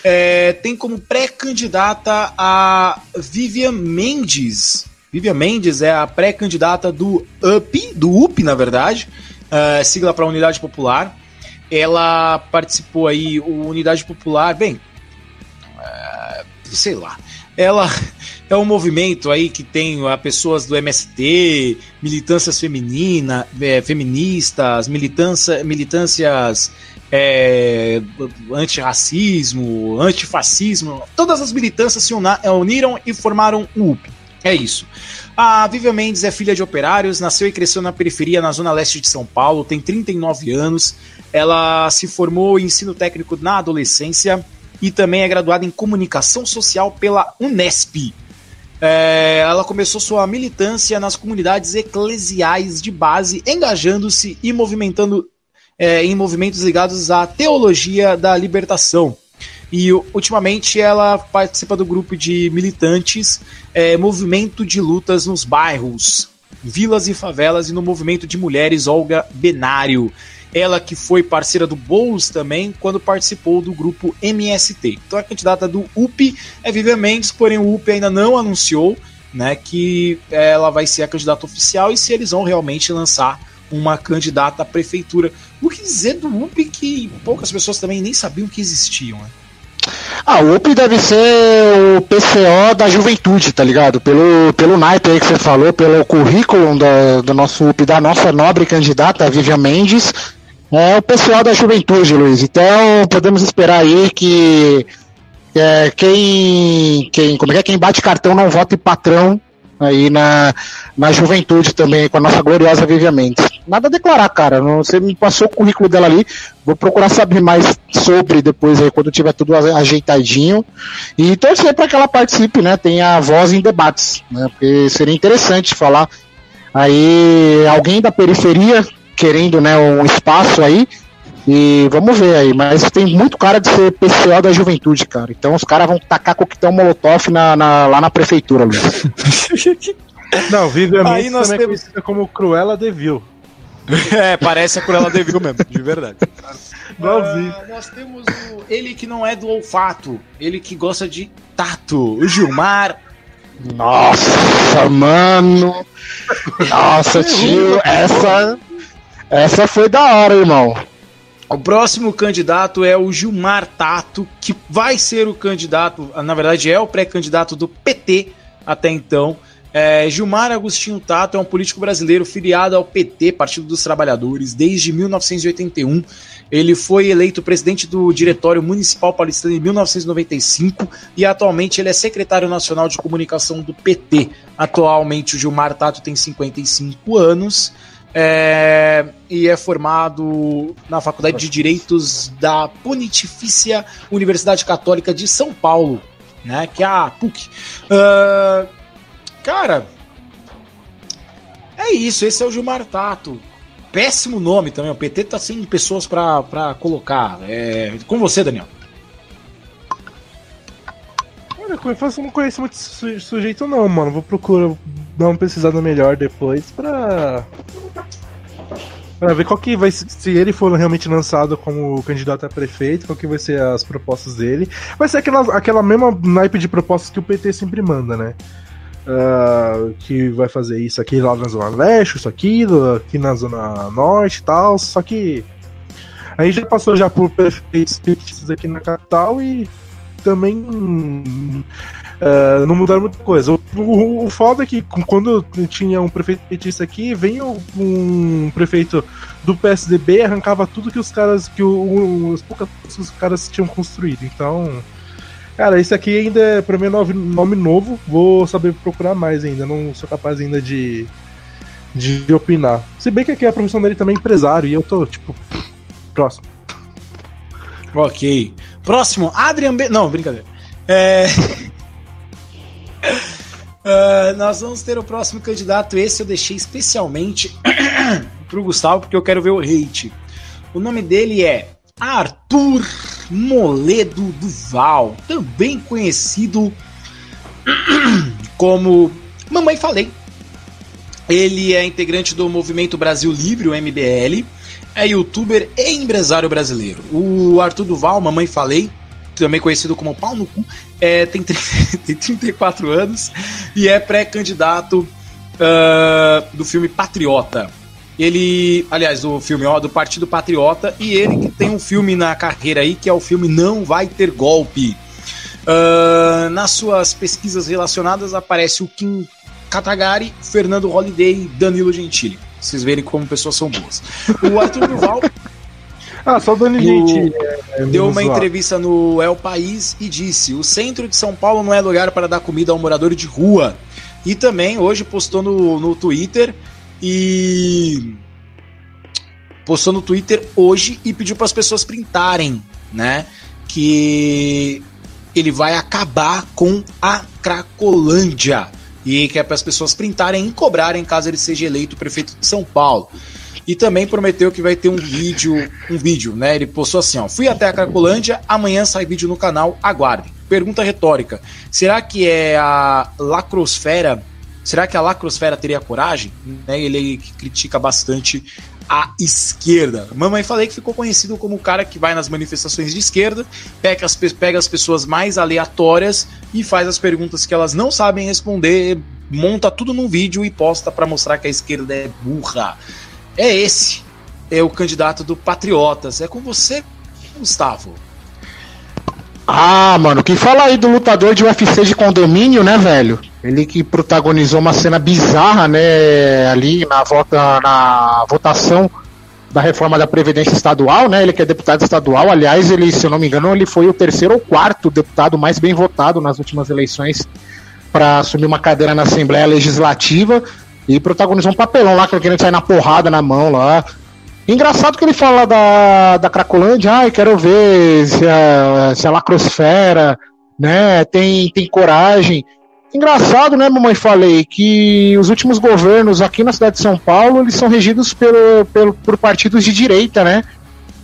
é, tem como pré-candidata a Vivian Mendes. Vivian Mendes é a pré-candidata do UP, do UP, na verdade, uh, sigla para Unidade Popular. Ela participou aí, o Unidade Popular, bem, uh, sei lá, ela é um movimento aí que tem a pessoas do MST, militâncias feminina, é, feministas, militância, militâncias é, antirracismo, antifascismo, todas as militâncias se uniram e formaram o UP. É isso. A Vivian Mendes é filha de operários, nasceu e cresceu na periferia, na zona leste de São Paulo, tem 39 anos. Ela se formou em ensino técnico na adolescência e também é graduada em comunicação social pela Unesp. É, ela começou sua militância nas comunidades eclesiais de base, engajando-se e movimentando é, em movimentos ligados à teologia da libertação. E ultimamente ela participa do grupo de militantes é, Movimento de Lutas nos Bairros, Vilas e Favelas e no Movimento de Mulheres Olga Benário. Ela que foi parceira do Boulos também quando participou do grupo MST. Então a candidata do UP é Vivian Mendes, porém o UP ainda não anunciou né, que ela vai ser a candidata oficial e se eles vão realmente lançar uma candidata à prefeitura. O que dizer do UP que poucas pessoas também nem sabiam que existiam, né? Ah, o UP deve ser o PCO da juventude, tá ligado? Pelo, pelo naipe aí que você falou, pelo currículo do, do nosso UP, da nossa nobre candidata, Vivian Mendes, é o PCO da juventude, Luiz. Então, podemos esperar aí que é, quem, quem, como é é? Quem bate cartão não vote patrão aí na, na juventude também, com a nossa gloriosa Vivian Mendes. Nada a declarar, cara. Não, você me passou o currículo dela ali. Vou procurar saber mais sobre depois aí, quando tiver tudo ajeitadinho. E torcer para que ela participe, né? Tenha voz em debates, né? Porque seria interessante falar aí alguém da periferia querendo né, um espaço aí e vamos ver aí, mas tem muito cara de ser PCO da juventude, cara. Então os caras vão tacar coquetel molotov na, na, lá na prefeitura, Luiz. Não, Vivian aí nós também temos... é conhecida como Cruella Devil. É, parece a Cruella Devil mesmo, de verdade. Uh, nós temos o, ele que não é do olfato, ele que gosta de tato, o Gilmar. Nossa, mano! Nossa, tio, essa, essa foi da hora, irmão. O próximo candidato é o Gilmar Tato, que vai ser o candidato, na verdade é o pré-candidato do PT até então. É, Gilmar Agostinho Tato é um político brasileiro filiado ao PT, Partido dos Trabalhadores, desde 1981. Ele foi eleito presidente do Diretório Municipal Paulistano em 1995 e atualmente ele é secretário nacional de comunicação do PT. Atualmente o Gilmar Tato tem 55 anos. É, e é formado na Faculdade de Direitos da Pontifícia Universidade Católica de São Paulo, né? Que é a PUC. Uh, cara, é isso. Esse é o Gilmar Tato. Péssimo nome também. O PT tá sem pessoas para colocar. É, com você, Daniel. Olha, eu não conheço muito sujeito, não, mano. Vou procurar dar uma pesquisada melhor depois pra. Pra ver qual que vai se ele for realmente lançado como candidato a prefeito, qual que vai ser as propostas dele. Vai ser aquela, aquela mesma naipe de propostas que o PT sempre manda, né? Uh, que vai fazer isso aqui lá na Zona Leste, isso aquilo, aqui na Zona Norte e tal, só que a gente já passou já por prefeitos aqui na capital e também uh, não mudaram muita coisa. O, o, o, foda é que quando tinha um prefeito petista aqui, vem um prefeito do PSDB e arrancava tudo que os caras, que o, os poucas os caras tinham construído. Então, cara, isso aqui ainda é pra mim é nome, nome novo. Vou saber procurar mais ainda. Não sou capaz ainda de, de opinar. Se bem que aqui a profissão dele também é empresário e eu tô, tipo, próximo. Ok. Próximo, Adrian B. Não, brincadeira. É... uh, nós vamos ter o próximo candidato. Esse eu deixei especialmente pro Gustavo, porque eu quero ver o hate. O nome dele é Arthur Moledo Duval, também conhecido como Mamãe Falei. Ele é integrante do Movimento Brasil Livre, o MBL é youtuber e empresário brasileiro. O Arthur Duval, mamãe falei, também conhecido como Pau no Cu, é, tem, tem 34 anos e é pré-candidato uh, do filme Patriota. Ele, aliás, do filme ó, do Partido Patriota, e ele que tem um filme na carreira aí que é o filme Não Vai Ter Golpe. Uh, nas suas pesquisas relacionadas aparece o Kim Katagari, Fernando Holliday e Danilo Gentili vocês verem como pessoas são boas. O Arthur Duval. ah, só dando gente. É, deu uma entrevista no El País e disse: o centro de São Paulo não é lugar para dar comida ao morador de rua. E também hoje postou no, no Twitter e. Postou no Twitter hoje e pediu para as pessoas printarem, né? Que ele vai acabar com a Cracolândia e que é para as pessoas printarem e cobrarem caso ele seja eleito prefeito de São Paulo. E também prometeu que vai ter um vídeo, um vídeo, né? Ele postou assim, ó, fui até a Cracolândia, amanhã sai vídeo no canal, aguardem. Pergunta retórica, será que é a lacrosfera, será que a lacrosfera teria coragem? Né, ele critica bastante a esquerda. Mamãe falei que ficou conhecido como o cara que vai nas manifestações de esquerda, pega as, pega as pessoas mais aleatórias e faz as perguntas que elas não sabem responder, monta tudo num vídeo e posta para mostrar que a esquerda é burra. É esse, é o candidato do Patriotas. É com você, Gustavo. Ah, mano, que fala aí do lutador de UFC de condomínio, né, velho? Ele que protagonizou uma cena bizarra, né, ali na, vota, na votação da reforma da Previdência Estadual, né? Ele que é deputado estadual, aliás, ele, se eu não me engano, ele foi o terceiro ou quarto deputado mais bem votado nas últimas eleições para assumir uma cadeira na Assembleia Legislativa e protagonizou um papelão lá, querendo sair na porrada na mão lá. Engraçado que ele fala da, da Cracolândia, ai, quero ver se a, se a lacrosfera, né, tem, tem coragem. Engraçado, né, mamãe, falei, que os últimos governos aqui na cidade de São Paulo, eles são regidos pelo, pelo, por partidos de direita, né?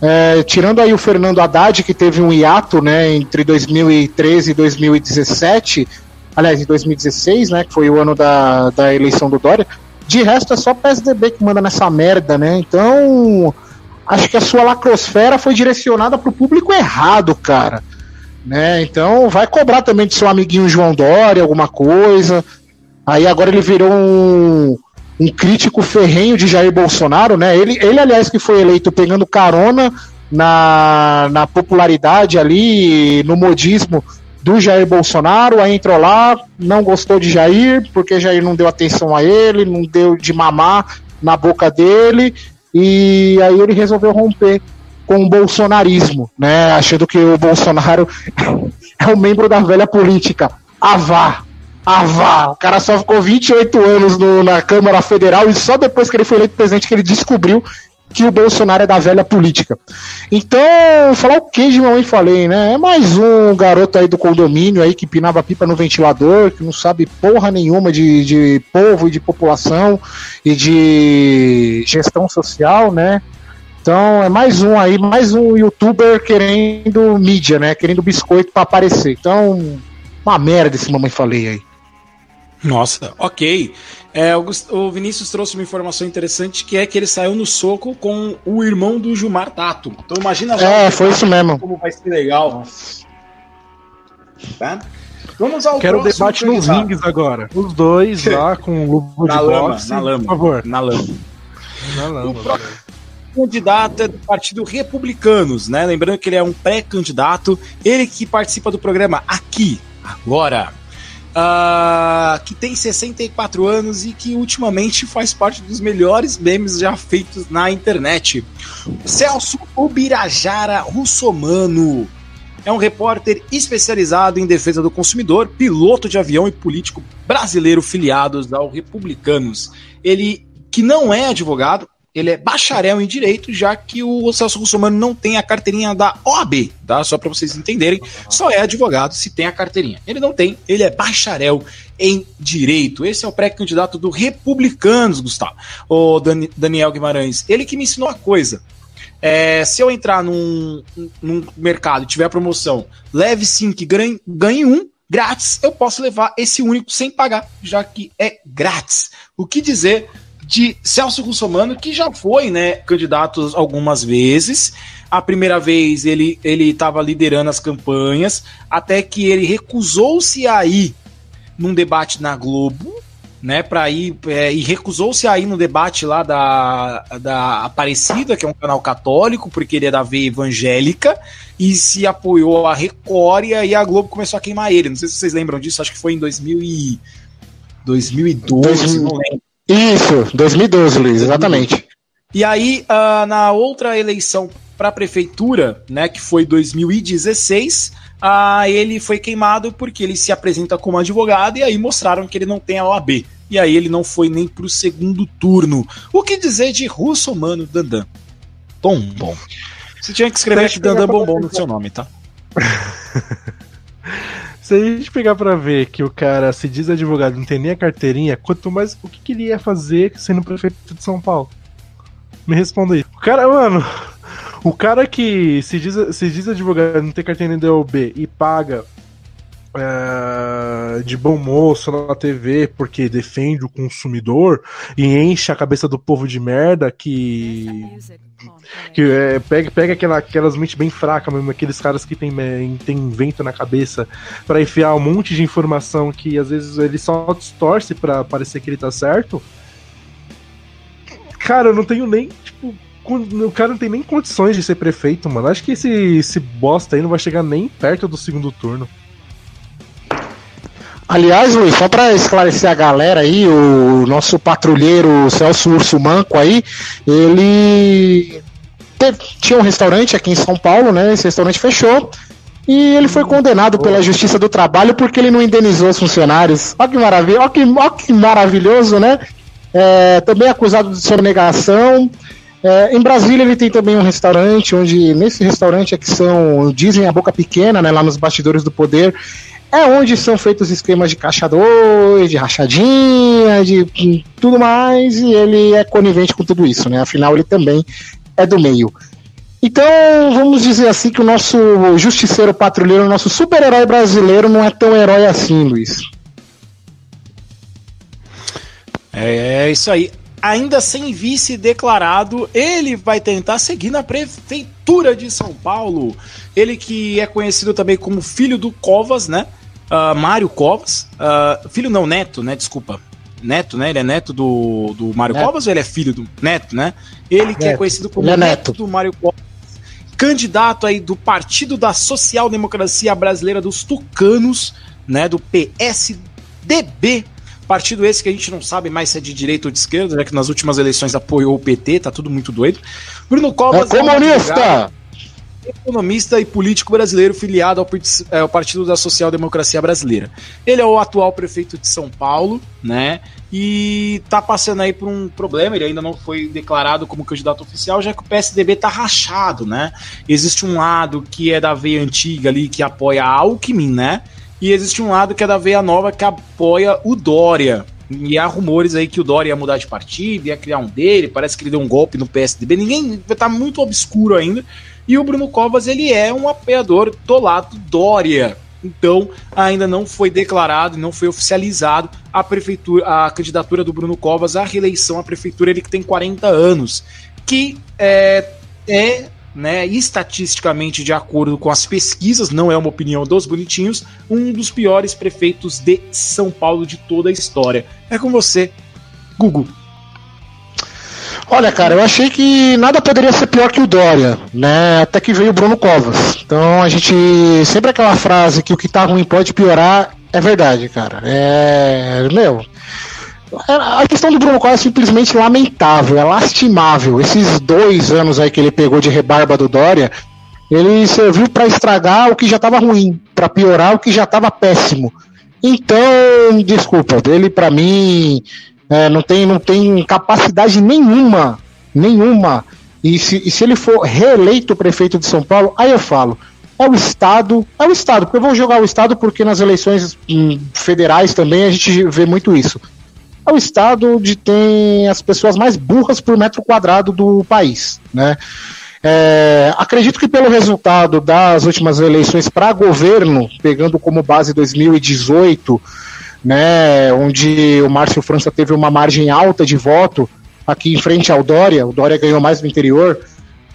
É, tirando aí o Fernando Haddad, que teve um hiato, né, entre 2013 e 2017, aliás, em 2016, né, que foi o ano da, da eleição do Dória, de resto é só PSDB que manda nessa merda, né? Então, acho que a sua lacrosfera foi direcionada para o público errado, cara né? Então vai cobrar também de seu amiguinho João Dória alguma coisa. Aí agora ele virou um, um crítico ferrenho de Jair Bolsonaro, né? Ele, ele, aliás, que foi eleito pegando carona na, na popularidade ali, no modismo do Jair Bolsonaro, aí entrou lá, não gostou de Jair, porque Jair não deu atenção a ele, não deu de mamar na boca dele, e aí ele resolveu romper com o bolsonarismo, né? Achando que o Bolsonaro é um membro da velha política. Avá! Avá! O cara só ficou 28 anos no, na Câmara Federal e só depois que ele foi eleito presidente que ele descobriu que o Bolsonaro é da velha política. Então, falar o que de mamãe falei, né? É mais um garoto aí do condomínio aí que pinava pipa no ventilador, que não sabe porra nenhuma de, de povo e de população e de gestão social, né? Então é mais um aí, mais um youtuber querendo mídia, né? Querendo biscoito para aparecer. Então, uma merda esse mamãe falei aí. Nossa, ok. É, o, Vinícius trouxe uma informação interessante que é que ele saiu no soco com o irmão do Gilmar Tato. Então imagina É, foi isso mesmo. Como vai ser legal. Tá? Vamos ao Quero debate nos rings agora. Os dois lá com o luva de lama, boxe, na lama, por favor. Na lama. Na lama. O próximo candidato é do Partido Republicanos, né? Lembrando que ele é um pré-candidato, ele que participa do programa Aqui, Agora. Uh, que tem 64 anos e que ultimamente faz parte dos melhores memes já feitos na internet. Celso Ubirajara Russomano é um repórter especializado em defesa do consumidor, piloto de avião e político brasileiro filiados ao Republicanos. Ele, que não é advogado, ele é bacharel em direito, já que o Celso Russomano não tem a carteirinha da OAB, tá? Só para vocês entenderem, só é advogado se tem a carteirinha. Ele não tem, ele é bacharel em direito. Esse é o pré-candidato do Republicanos, Gustavo. O Daniel Guimarães, ele que me ensinou a coisa. É, se eu entrar num, num mercado e tiver promoção, leve 5 e ganhe, ganhe um, grátis, eu posso levar esse único sem pagar, já que é grátis. O que dizer de Celso Russomano, que já foi né, candidato algumas vezes. A primeira vez ele estava liderando as campanhas, até que ele recusou-se a ir num debate na Globo, né, para ir é, e recusou-se a ir no debate lá da, da Aparecida, que é um canal católico, porque ele é da veia evangélica, e se apoiou a Record e a Globo começou a queimar ele. Não sei se vocês lembram disso, acho que foi em 2000 e 2012, não lembro. Isso, 2012, Luiz, exatamente. E aí, uh, na outra eleição para a prefeitura, né, que foi 2016, uh, ele foi queimado porque ele se apresenta como advogado e aí mostraram que ele não tem a OAB. E aí ele não foi nem para o segundo turno. O que dizer de Russo Mano Dandan? Bom, bom. Você tinha que escrever aqui Dandan Bombom no seu nome, tá? Se a gente pegar pra ver que o cara se diz advogado não tem nem a carteirinha, quanto mais o que, que ele ia fazer sendo prefeito de São Paulo? Me responda aí. O cara, mano, o cara que se diz, se diz advogado não tem carteirinha da OB e paga é, de bom moço na TV porque defende o consumidor e enche a cabeça do povo de merda que que é, pega, pega aquela, aquelas mentes bem fracas mesmo, aqueles caras que tem, tem vento na cabeça para enfiar um monte de informação que às vezes ele só distorce para parecer que ele tá certo. Cara, eu não tenho nem, tipo, o cara não tem nem condições de ser prefeito, mano. Acho que esse, esse bosta aí não vai chegar nem perto do segundo turno. Aliás, Luiz, só para esclarecer a galera aí, o nosso patrulheiro Celso Urso Manco aí, ele teve, tinha um restaurante aqui em São Paulo, né? Esse restaurante fechou. E ele foi condenado pela Justiça do Trabalho porque ele não indenizou os funcionários. Olha que maravilha, olha que, olha que maravilhoso, né? É, também acusado de sonegação. É, em Brasília ele tem também um restaurante, onde nesse restaurante é que são, dizem a boca pequena, né, lá nos bastidores do poder, é onde são feitos esquemas de caixa 2, de rachadinha, de tudo mais, e ele é conivente com tudo isso, né? Afinal, ele também é do meio. Então, vamos dizer assim que o nosso justiceiro patrulheiro, o nosso super-herói brasileiro não é tão herói assim, Luiz. É, é isso aí. Ainda sem vice declarado, ele vai tentar seguir na prefeitura de São Paulo. Ele que é conhecido também como filho do Covas, né? Uh, Mário Covas. Uh, filho não, neto, né? Desculpa. Neto, né? Ele é neto do, do Mário neto. Covas ou ele é filho do neto, né? Ele que é neto. é conhecido como é neto. neto do Mário Covas. Candidato aí do Partido da Social Democracia Brasileira dos Tucanos, né? Do PSDB. Partido esse que a gente não sabe mais se é de direita ou de esquerda, já que nas últimas eleições apoiou o PT, tá tudo muito doido. Bruno Covas. É comunista! Economista e político brasileiro filiado ao, é, Partido da Social Democracia Brasileira. Ele é o atual prefeito de São Paulo, né? E tá passando aí por um problema, ele ainda não foi declarado como candidato oficial, já que o PSDB tá rachado, né? Existe um lado que é da veia antiga ali, que apoia a Alckmin, né? E existe um lado que é da veia nova que apoia o Dória. E há rumores aí que o Dória ia mudar de partido, ia criar um dele, parece que ele deu um golpe no PSDB. Ninguém tá muito obscuro ainda. E o Bruno Covas, ele é um apoiador do lado Dória, Então, ainda não foi declarado, não foi oficializado a prefeitura, a candidatura do Bruno Covas à reeleição à prefeitura, ele que tem 40 anos, que é, é né, estatisticamente, de acordo com as pesquisas, não é uma opinião dos bonitinhos, um dos piores prefeitos de São Paulo de toda a história. É com você, Google. Olha, cara, eu achei que nada poderia ser pior que o Dória, né? Até que veio o Bruno Covas. Então a gente. Sempre aquela frase que o que tá ruim pode piorar, é verdade, cara. É. Meu. A questão do Bruno Covas é simplesmente lamentável, é lastimável. Esses dois anos aí que ele pegou de rebarba do Dória, ele serviu para estragar o que já estava ruim, para piorar o que já estava péssimo. Então, desculpa, ele para mim é, não, tem, não tem capacidade nenhuma, nenhuma. E se, e se ele for reeleito prefeito de São Paulo, aí eu falo, é o Estado, é o Estado, porque vou jogar o Estado porque nas eleições hum, federais também a gente vê muito isso. É o Estado onde tem as pessoas mais burras por metro quadrado do país, né? É, acredito que pelo resultado das últimas eleições para governo, pegando como base 2018, né, onde o Márcio França teve uma margem alta de voto aqui em frente ao Dória, o Dória ganhou mais no interior.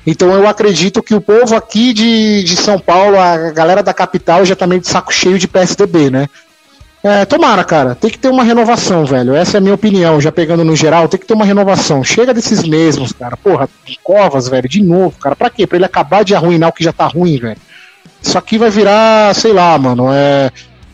Então eu acredito que o povo aqui de, de São Paulo, a galera da capital já tá meio de saco cheio de PSDB, né? É, tomara, cara, tem que ter uma renovação, velho. Essa é a minha opinião, já pegando no geral, tem que ter uma renovação. Chega desses mesmos, cara. Porra, Covas, velho, de novo, cara. Pra quê? Pra ele acabar de arruinar o que já tá ruim, velho. Isso aqui vai virar, sei lá, mano, é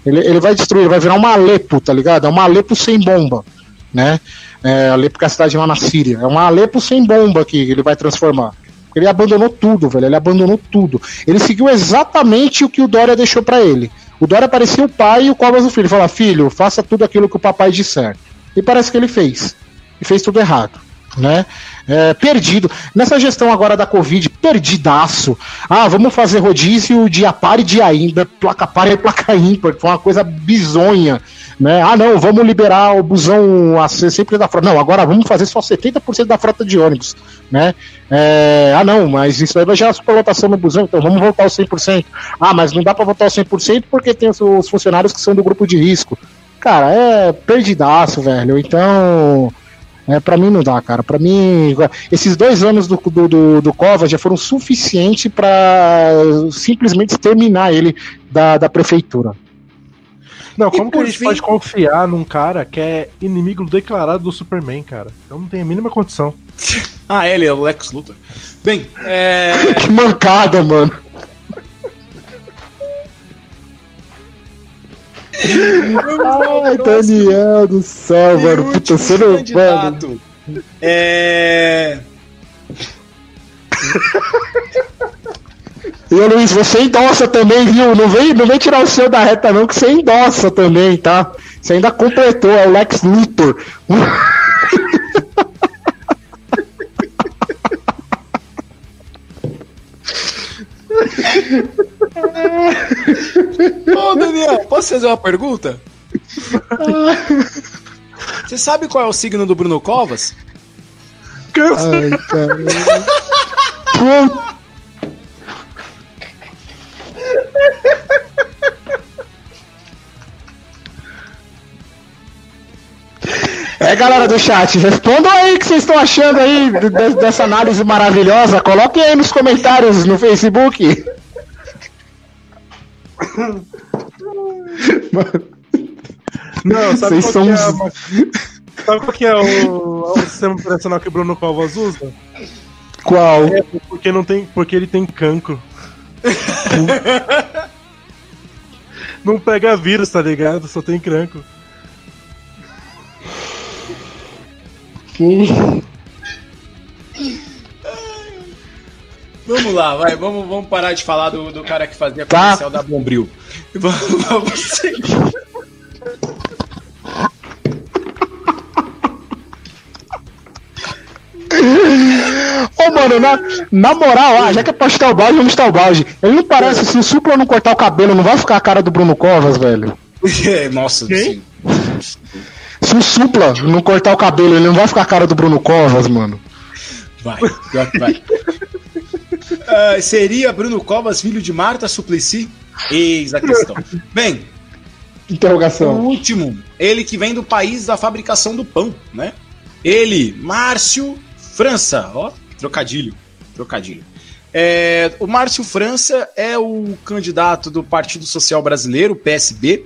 ele, ele vai destruir, vai virar uma Alepo, tá ligado? É uma Alepo sem bomba, né? É, Alepo que é a cidade lá na Síria. É uma Alepo sem bomba que ele vai transformar. Ele abandonou tudo, velho. Ele abandonou tudo. Ele seguiu exatamente o que o Dória deixou para ele. O Dória parecia o pai e o Covas o filho. Ele fala, filho, faça tudo aquilo que o papai disser. E parece que ele fez. E fez tudo errado né? É, perdido. Nessa gestão agora da Covid, perdidaço. Ah, vamos fazer rodízio dia par e dia ainda, placa par e placa ímpar, foi uma coisa bizonha. Né? Ah, não, vamos liberar o busão a ser sempre da frota. Não, agora vamos fazer só 70% da frota de ônibus. Né? É, ah, não, mas isso aí vai gerar superlotação no busão, então vamos voltar aos 100%. Ah, mas não dá para voltar aos 100% porque tem os funcionários que são do grupo de risco. Cara, é perdidaço, velho. Então. É, para mim não dá, cara. Para mim, esses dois anos do, do, do, do Cova já foram suficientes para simplesmente exterminar ele da, da prefeitura. Não, como que a gente fim... pode confiar num cara que é inimigo declarado do Superman, cara? Eu não tenho a mínima condição. ah, ele é o Lex Luthor. Bem, é. que mancada, mano. Ai, Daniel do céu, e mano. Puta, você não. Mano. É. E Luiz, você endossa também, viu? Não vem, não vem tirar o seu da reta, não, que você endossa também, tá? Você ainda completou, é o Lex Luthor. Ô, Daniel, posso fazer uma pergunta? Você sabe qual é o signo do Bruno Covas? Ai. É, galera do chat, respondam aí o que vocês estão achando aí dessa análise maravilhosa. Coloquem aí nos comentários no Facebook. Não, sabe qual, são... que é a... sabe qual que é o, o sistema operacional que o Bruno Covas usa? Qual? É porque, não tem, porque ele tem cancro. não pega vírus, tá ligado? Só tem cancro. Vamos lá, vai, vamos, vamos parar de falar do, do cara que fazia tá. comercial da Bombril. Vamos, vamos seguir. Ô, mano, na, na moral, ah, já que é pra chutar o balde, vamos chutar o balde. Ele não parece, se o Supla não cortar o cabelo, não vai ficar a cara do Bruno Covas, velho. É, nossa, Quem? Se o Supla não cortar o cabelo, ele não vai ficar a cara do Bruno Covas, mano. Vai, vai, vai. Uh, seria Bruno Covas filho de Marta Suplicy? Eis a questão. Bem, interrogação. O último, ele que vem do país da fabricação do pão, né? Ele, Márcio França, ó, trocadilho, trocadilho. É, o Márcio França é o candidato do Partido Social Brasileiro, PSB.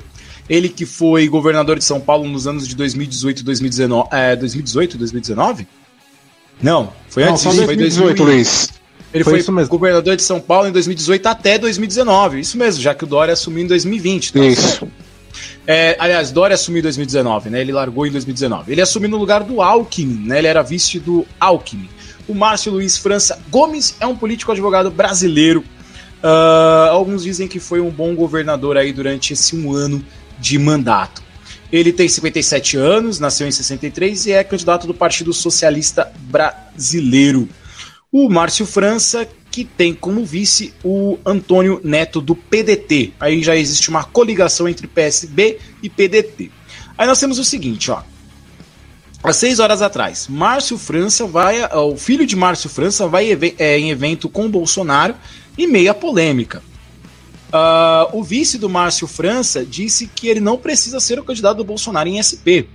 Ele que foi governador de São Paulo nos anos de 2018 e 2019. É, 2018 2019? Não, foi antes disso. Foi 2018, Luiz. Ele foi, foi governador de São Paulo em 2018 até 2019. Isso mesmo, já que o Dória assumiu em 2020. Tá Isso. É, aliás, Dória assumiu em 2019, né? Ele largou em 2019. Ele assumiu no lugar do Alckmin, né? Ele era vice do Alckmin. O Márcio Luiz França Gomes é um político advogado brasileiro. Uh, alguns dizem que foi um bom governador aí durante esse um ano de mandato. Ele tem 57 anos, nasceu em 63 e é candidato do Partido Socialista Brasileiro. O Márcio França, que tem como vice o Antônio Neto do PDT. Aí já existe uma coligação entre PSB e PDT. Aí nós temos o seguinte, ó. Há seis horas atrás, Márcio França vai. O filho de Márcio França vai é, em evento com Bolsonaro e meia polêmica. Uh, o vice do Márcio França disse que ele não precisa ser o candidato do Bolsonaro em SP.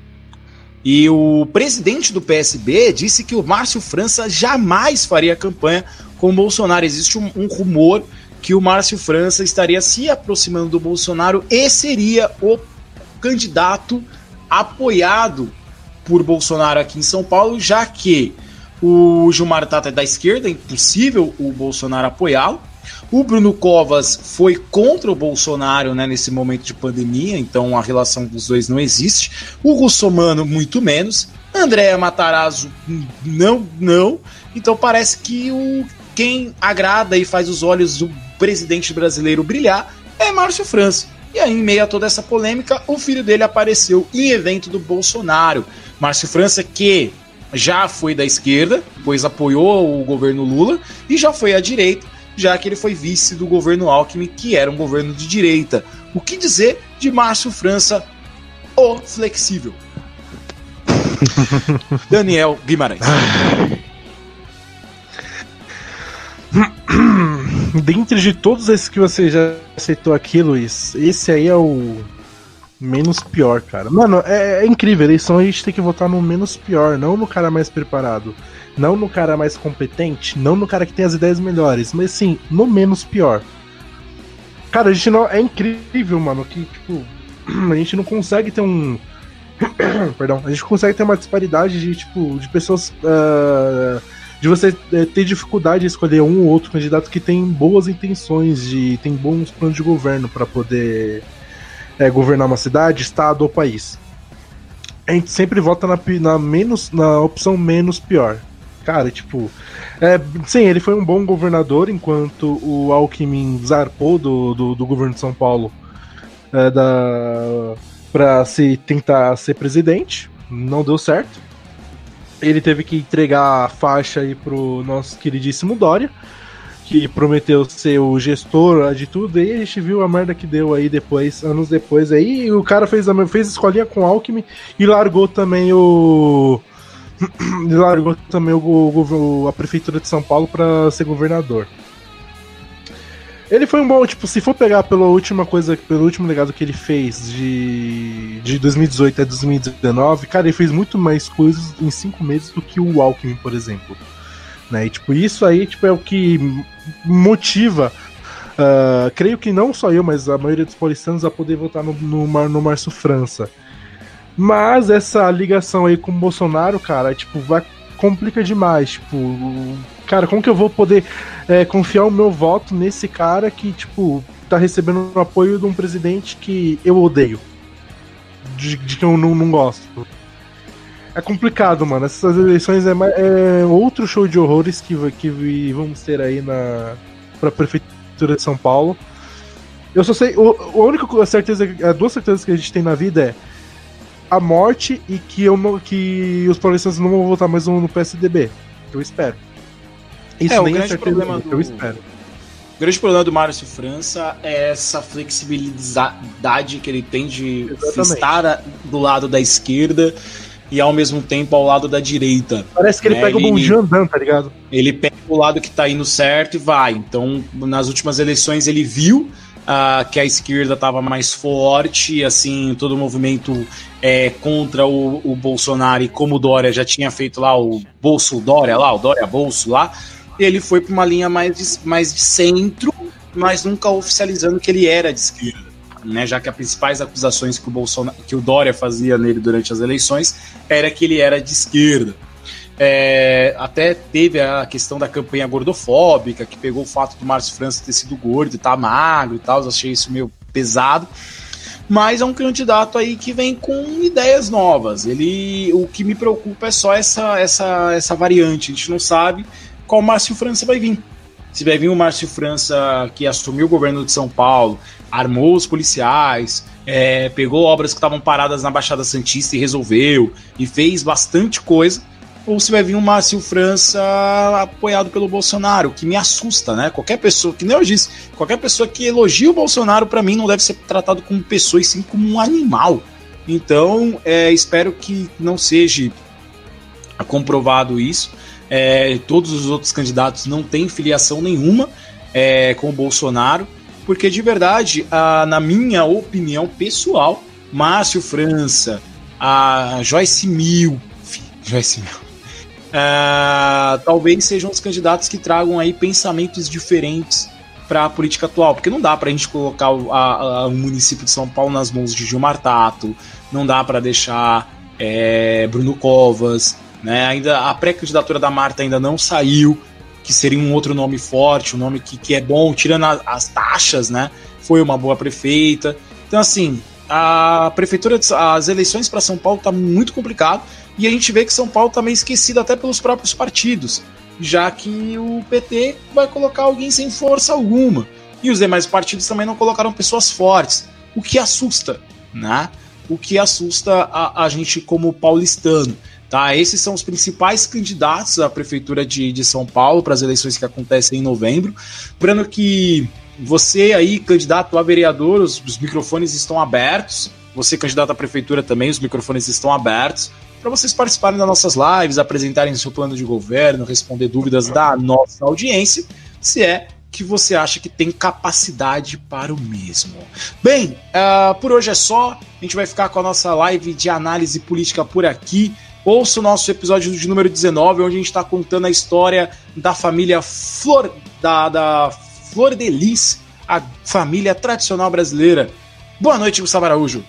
E o presidente do PSB disse que o Márcio França jamais faria campanha com o Bolsonaro. Existe um, um rumor que o Márcio França estaria se aproximando do Bolsonaro e seria o candidato apoiado por Bolsonaro aqui em São Paulo, já que o Gilmar Tata é da esquerda, é impossível o Bolsonaro apoiá-lo. O Bruno Covas foi contra o Bolsonaro né, nesse momento de pandemia, então a relação dos dois não existe. O Russomano, muito menos. Andréa Matarazzo, não, não. Então parece que o quem agrada e faz os olhos do presidente brasileiro brilhar é Márcio França. E aí, em meio a toda essa polêmica, o filho dele apareceu em evento do Bolsonaro. Márcio França, que já foi da esquerda, pois apoiou o governo Lula, e já foi à direita, já que ele foi vice do governo Alckmin, que era um governo de direita. O que dizer de Márcio França, o flexível? Daniel Guimarães. Dentre de todos esses que você já aceitou aqui, Luiz, esse aí é o menos pior, cara. Mano, é, é incrível. Eleição a gente tem que votar no menos pior, não no cara mais preparado. Não no cara mais competente, não no cara que tem as ideias melhores, mas sim, no menos pior. Cara, a gente não. É incrível, mano, que, tipo, a gente não consegue ter um. Perdão, a gente consegue ter uma disparidade de, tipo, de pessoas. Uh, de você uh, ter dificuldade de escolher um ou outro candidato que tem boas intenções, de tem bons planos de governo para poder é, governar uma cidade, estado ou país. A gente sempre vota na, na, menos, na opção menos pior. Cara, tipo. É, sim, ele foi um bom governador enquanto o Alckmin zarpou do, do, do governo de São Paulo é, da, pra se tentar ser presidente. Não deu certo. Ele teve que entregar a faixa aí pro nosso queridíssimo Dória que prometeu ser o gestor de tudo, e a gente viu a merda que deu aí depois, anos depois aí, o cara fez, a, fez escolinha com Alckmin e largou também o. largou também o, o, a prefeitura de São Paulo para ser governador. Ele foi um bom, tipo, se for pegar pela última coisa, pelo último legado que ele fez de, de 2018 a 2019, cara, ele fez muito mais coisas em cinco meses do que o Alckmin, por exemplo. Né? E, tipo, isso aí tipo, é o que motiva, uh, creio que não só eu, mas a maioria dos paulistanos a poder votar no, no, no Márcio França. Mas essa ligação aí com o Bolsonaro, cara, tipo, vai complica demais. Tipo, cara, como que eu vou poder é, confiar o meu voto nesse cara que, tipo, tá recebendo o apoio de um presidente que eu odeio? De, de que eu não, não gosto. É complicado, mano. Essas eleições é, é outro show de horrores que, que vamos ter aí na pra prefeitura de São Paulo. Eu só sei. O, a única certeza, as duas certezas que a gente tem na vida é a morte e que, eu não, que os paulistas não vão votar mais no PSDB. Eu espero. Isso é, nem é certeza problema do... eu espero. O grande problema do Márcio França é essa flexibilidade que ele tem de Exatamente. estar do lado da esquerda e ao mesmo tempo ao lado da direita. Parece que ele né? pega o bom dia andando, tá ligado? Ele pega o lado que tá indo certo e vai. Então, nas últimas eleições ele viu uh, que a esquerda estava mais forte, assim, todo o movimento é, contra o, o, Bolsonaro, e como o Dória já tinha feito lá o Bolso Dória lá, o Dória Bolso lá, ele foi para uma linha mais de, mais de centro, mas nunca oficializando que ele era de esquerda. Né, já que as principais acusações que o, Bolsonaro, que o Dória fazia nele durante as eleições era que ele era de esquerda. É, até teve a questão da campanha gordofóbica, que pegou o fato do Márcio França ter sido gordo e tá magro e tal. Eu achei isso meio pesado. Mas é um candidato aí que vem com ideias novas. Ele, o que me preocupa é só essa, essa, essa variante. A gente não sabe qual Márcio França vai vir. Se vai vir o Márcio França que assumiu o governo de São Paulo, armou os policiais, é, pegou obras que estavam paradas na Baixada Santista e resolveu, e fez bastante coisa ou se vai vir um Márcio França apoiado pelo Bolsonaro, que me assusta, né? Qualquer pessoa, que nem eu disse, qualquer pessoa que elogia o Bolsonaro, para mim, não deve ser tratado como pessoa, e sim como um animal. Então, é, espero que não seja comprovado isso. É, todos os outros candidatos não têm filiação nenhuma é, com o Bolsonaro, porque de verdade, a, na minha opinião pessoal, Márcio França, a Joyce Mil, Joyce Mil, uh, talvez sejam os candidatos que tragam aí pensamentos diferentes para a política atual, porque não dá para a gente colocar o, a, a, o, município de São Paulo nas mãos de Gilmar Tato, não dá para deixar é, Bruno Covas, né? Ainda a pré-candidatura da Marta ainda não saiu, que seria um outro nome forte, um nome que, que é bom, tirando a, as taxas, né? Foi uma boa prefeita. Então assim, a prefeitura, as eleições para São Paulo tá muito complicado. E a gente vê que São Paulo está meio esquecido até pelos próprios partidos, já que o PT vai colocar alguém sem força alguma. E os demais partidos também não colocaram pessoas fortes, o que assusta, né? O que assusta a, a gente como paulistano. Tá, esses são os principais candidatos à Prefeitura de, de São Paulo para as eleições que acontecem em novembro. Lembrando que você aí, candidato a vereador, os, os microfones estão abertos. Você, candidato à Prefeitura também, os microfones estão abertos para vocês participarem das nossas lives, apresentarem seu plano de governo, responder dúvidas da nossa audiência, se é que você acha que tem capacidade para o mesmo. Bem, uh, por hoje é só. A gente vai ficar com a nossa live de análise política por aqui. Ouça o nosso episódio de número 19, onde a gente está contando a história da família Flor, da, da Flor de Lis, a família tradicional brasileira. Boa noite, Gustavo Araújo.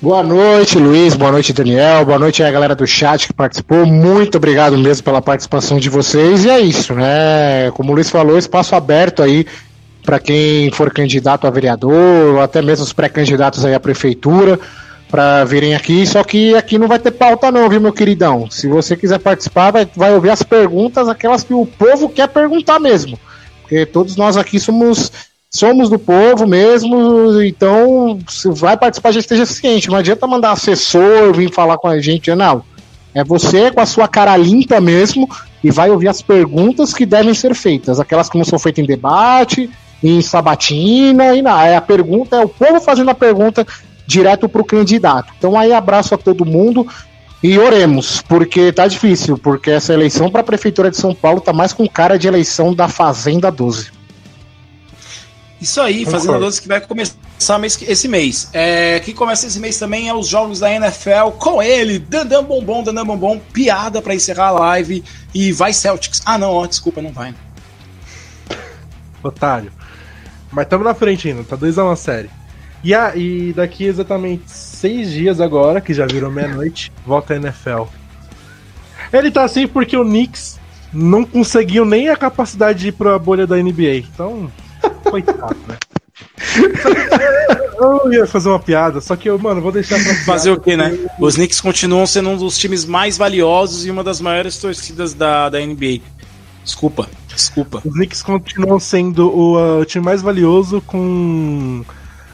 Boa noite, Luiz. Boa noite, Daniel. Boa noite aí galera do chat que participou. Muito obrigado mesmo pela participação de vocês. E é isso, né? Como o Luiz falou, espaço aberto aí para quem for candidato a vereador, ou até mesmo os pré-candidatos aí à prefeitura, para virem aqui. Só que aqui não vai ter pauta, não, viu, meu queridão? Se você quiser participar, vai, vai ouvir as perguntas, aquelas que o povo quer perguntar mesmo. Porque todos nós aqui somos somos do povo mesmo, então se vai participar já esteja ciente. Não adianta mandar assessor vir falar com a gente, não. É você com a sua cara limpa mesmo e vai ouvir as perguntas que devem ser feitas, aquelas que não são feitas em debate, em sabatina e nada. É a pergunta é o povo fazendo a pergunta direto para o candidato. Então aí abraço a todo mundo e oremos, porque tá difícil, porque essa eleição para a prefeitura de São Paulo tá mais com cara de eleição da Fazenda 12. Isso aí, Fazenda 12 que vai começar mês, esse mês. É, que começa esse mês também é os jogos da NFL com ele, Dandam Bombom, Dandam Bombom, piada para encerrar a live e vai Celtics. Ah, não, ó, desculpa, não vai. Otário. Mas estamos na frente ainda, tá 2x1 a, série. E, a, e daqui exatamente seis dias agora, que já virou meia-noite, volta a NFL. Ele tá assim porque o Knicks não conseguiu nem a capacidade de ir pra bolha da NBA. Então, Coitado, né? Eu ia fazer uma piada, só que eu, mano, vou deixar pra Fazer o quê, né? Os Knicks continuam sendo um dos times mais valiosos e uma das maiores torcidas da, da NBA. Desculpa, desculpa. Os Knicks continuam sendo o uh, time mais valioso com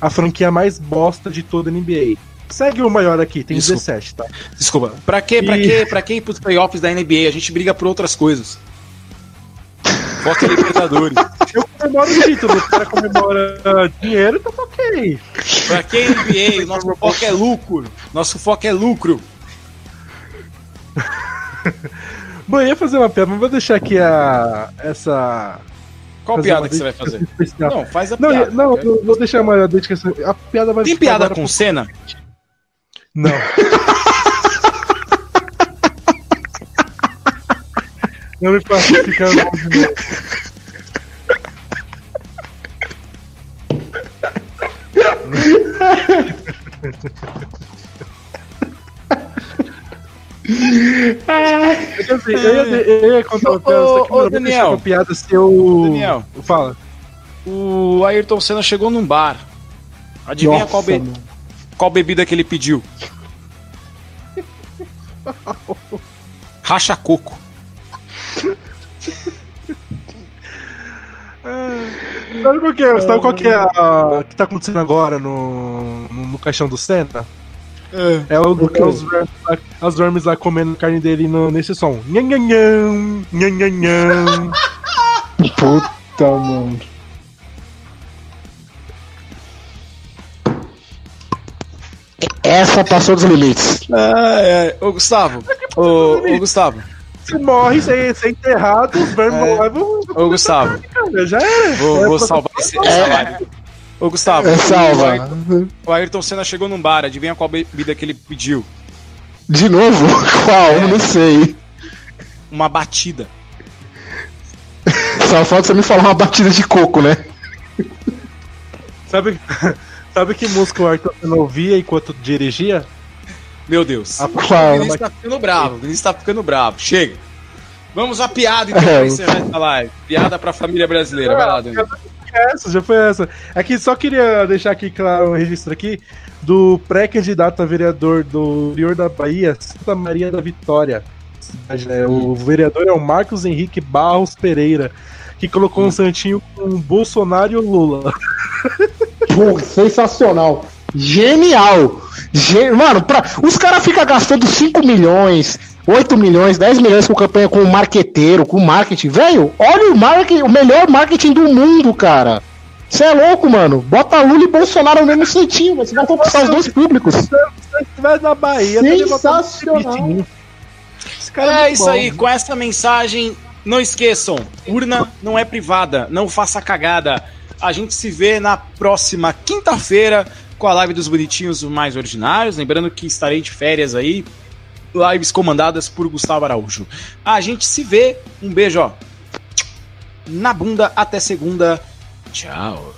a franquia mais bosta de toda a NBA. Segue o maior aqui, tem Desculpa. 17, tá? Desculpa. Pra quê? Pra e... quê? Pra quê ir pros playoffs da NBA? A gente briga por outras coisas. Foca Libertadores. Eu comemoro o título, o cara comemora dinheiro, então ok. Pra quem NBA, nosso foco é lucro. Nosso foco é lucro. Bom, eu ia fazer uma piada, mas vou deixar aqui a, essa Qual piada que você vai fazer? Especial. Não, faz a não, piada. Não, não, vou deixar uma dedicação. A piada vai Tem piada com cena? Não. não me faça ficar eu, ia, eu ia contar uma piada, só que ô, Daniel, uma piada se eu... Daniel, fala. O Ayrton Senna chegou num bar. Adivinha Nossa, qual, be... qual bebida que ele pediu? Racha coco. Sabe qual que é, sabe qual que é a, que tá acontecendo agora no, no, no caixão do Senna? É, é, o, okay. é os, vermes lá, os vermes lá comendo carne dele no, nesse som. Nhanhanhão, nhanhanhão. Puta, mano. Essa passou dos limites. Ah, é. Ô, Gustavo. Ô, ô, Gustavo. Se morre sem ser enterrado, os vermes é. vão. Ô, Gustavo. Já era. Vou, vou salvar esse, live. Ô, Gustavo. É salva. O Ayrton Senna chegou num bar, adivinha qual bebida que ele pediu? De novo? Qual? É... Não sei. Uma batida. Só falta você me falar uma batida de coco, né? Sabe, sabe que música o Ayrton Senna ouvia enquanto dirigia? Meu Deus. A qual? O Vinícius tá ficando bravo. O Vinícius tá ficando bravo. Chega. Vamos à piada então é, pra encerrar essa live. Piada pra família brasileira. Vai lá, Daniel essa, já foi essa. Aqui só queria deixar aqui claro um registro aqui do pré-candidato a vereador do interior da Bahia, Santa Maria da Vitória. Né? O vereador é o Marcos Henrique Barros Pereira, que colocou um hum. santinho com Bolsonaro e Lula. Pô, sensacional. Genial! Gen... Mano, pra... os caras ficam gastando 5 milhões, 8 milhões, 10 milhões com campanha com o marqueteiro, com marketing. Velho, olha o marketing, o melhor marketing do mundo, cara. Você é louco, mano. Bota Lula e Bolsonaro no mesmo centinho, você vai conquistar os dois públicos. Se estiver na Bahia, Sensacional. É, é isso bom. aí, com essa mensagem, não esqueçam, urna não é privada, não faça cagada. A gente se vê na próxima quinta-feira com a live dos bonitinhos mais ordinários. Lembrando que estarei de férias aí lives comandadas por Gustavo Araújo. A gente se vê. Um beijo, ó. Na bunda. Até segunda. Tchau.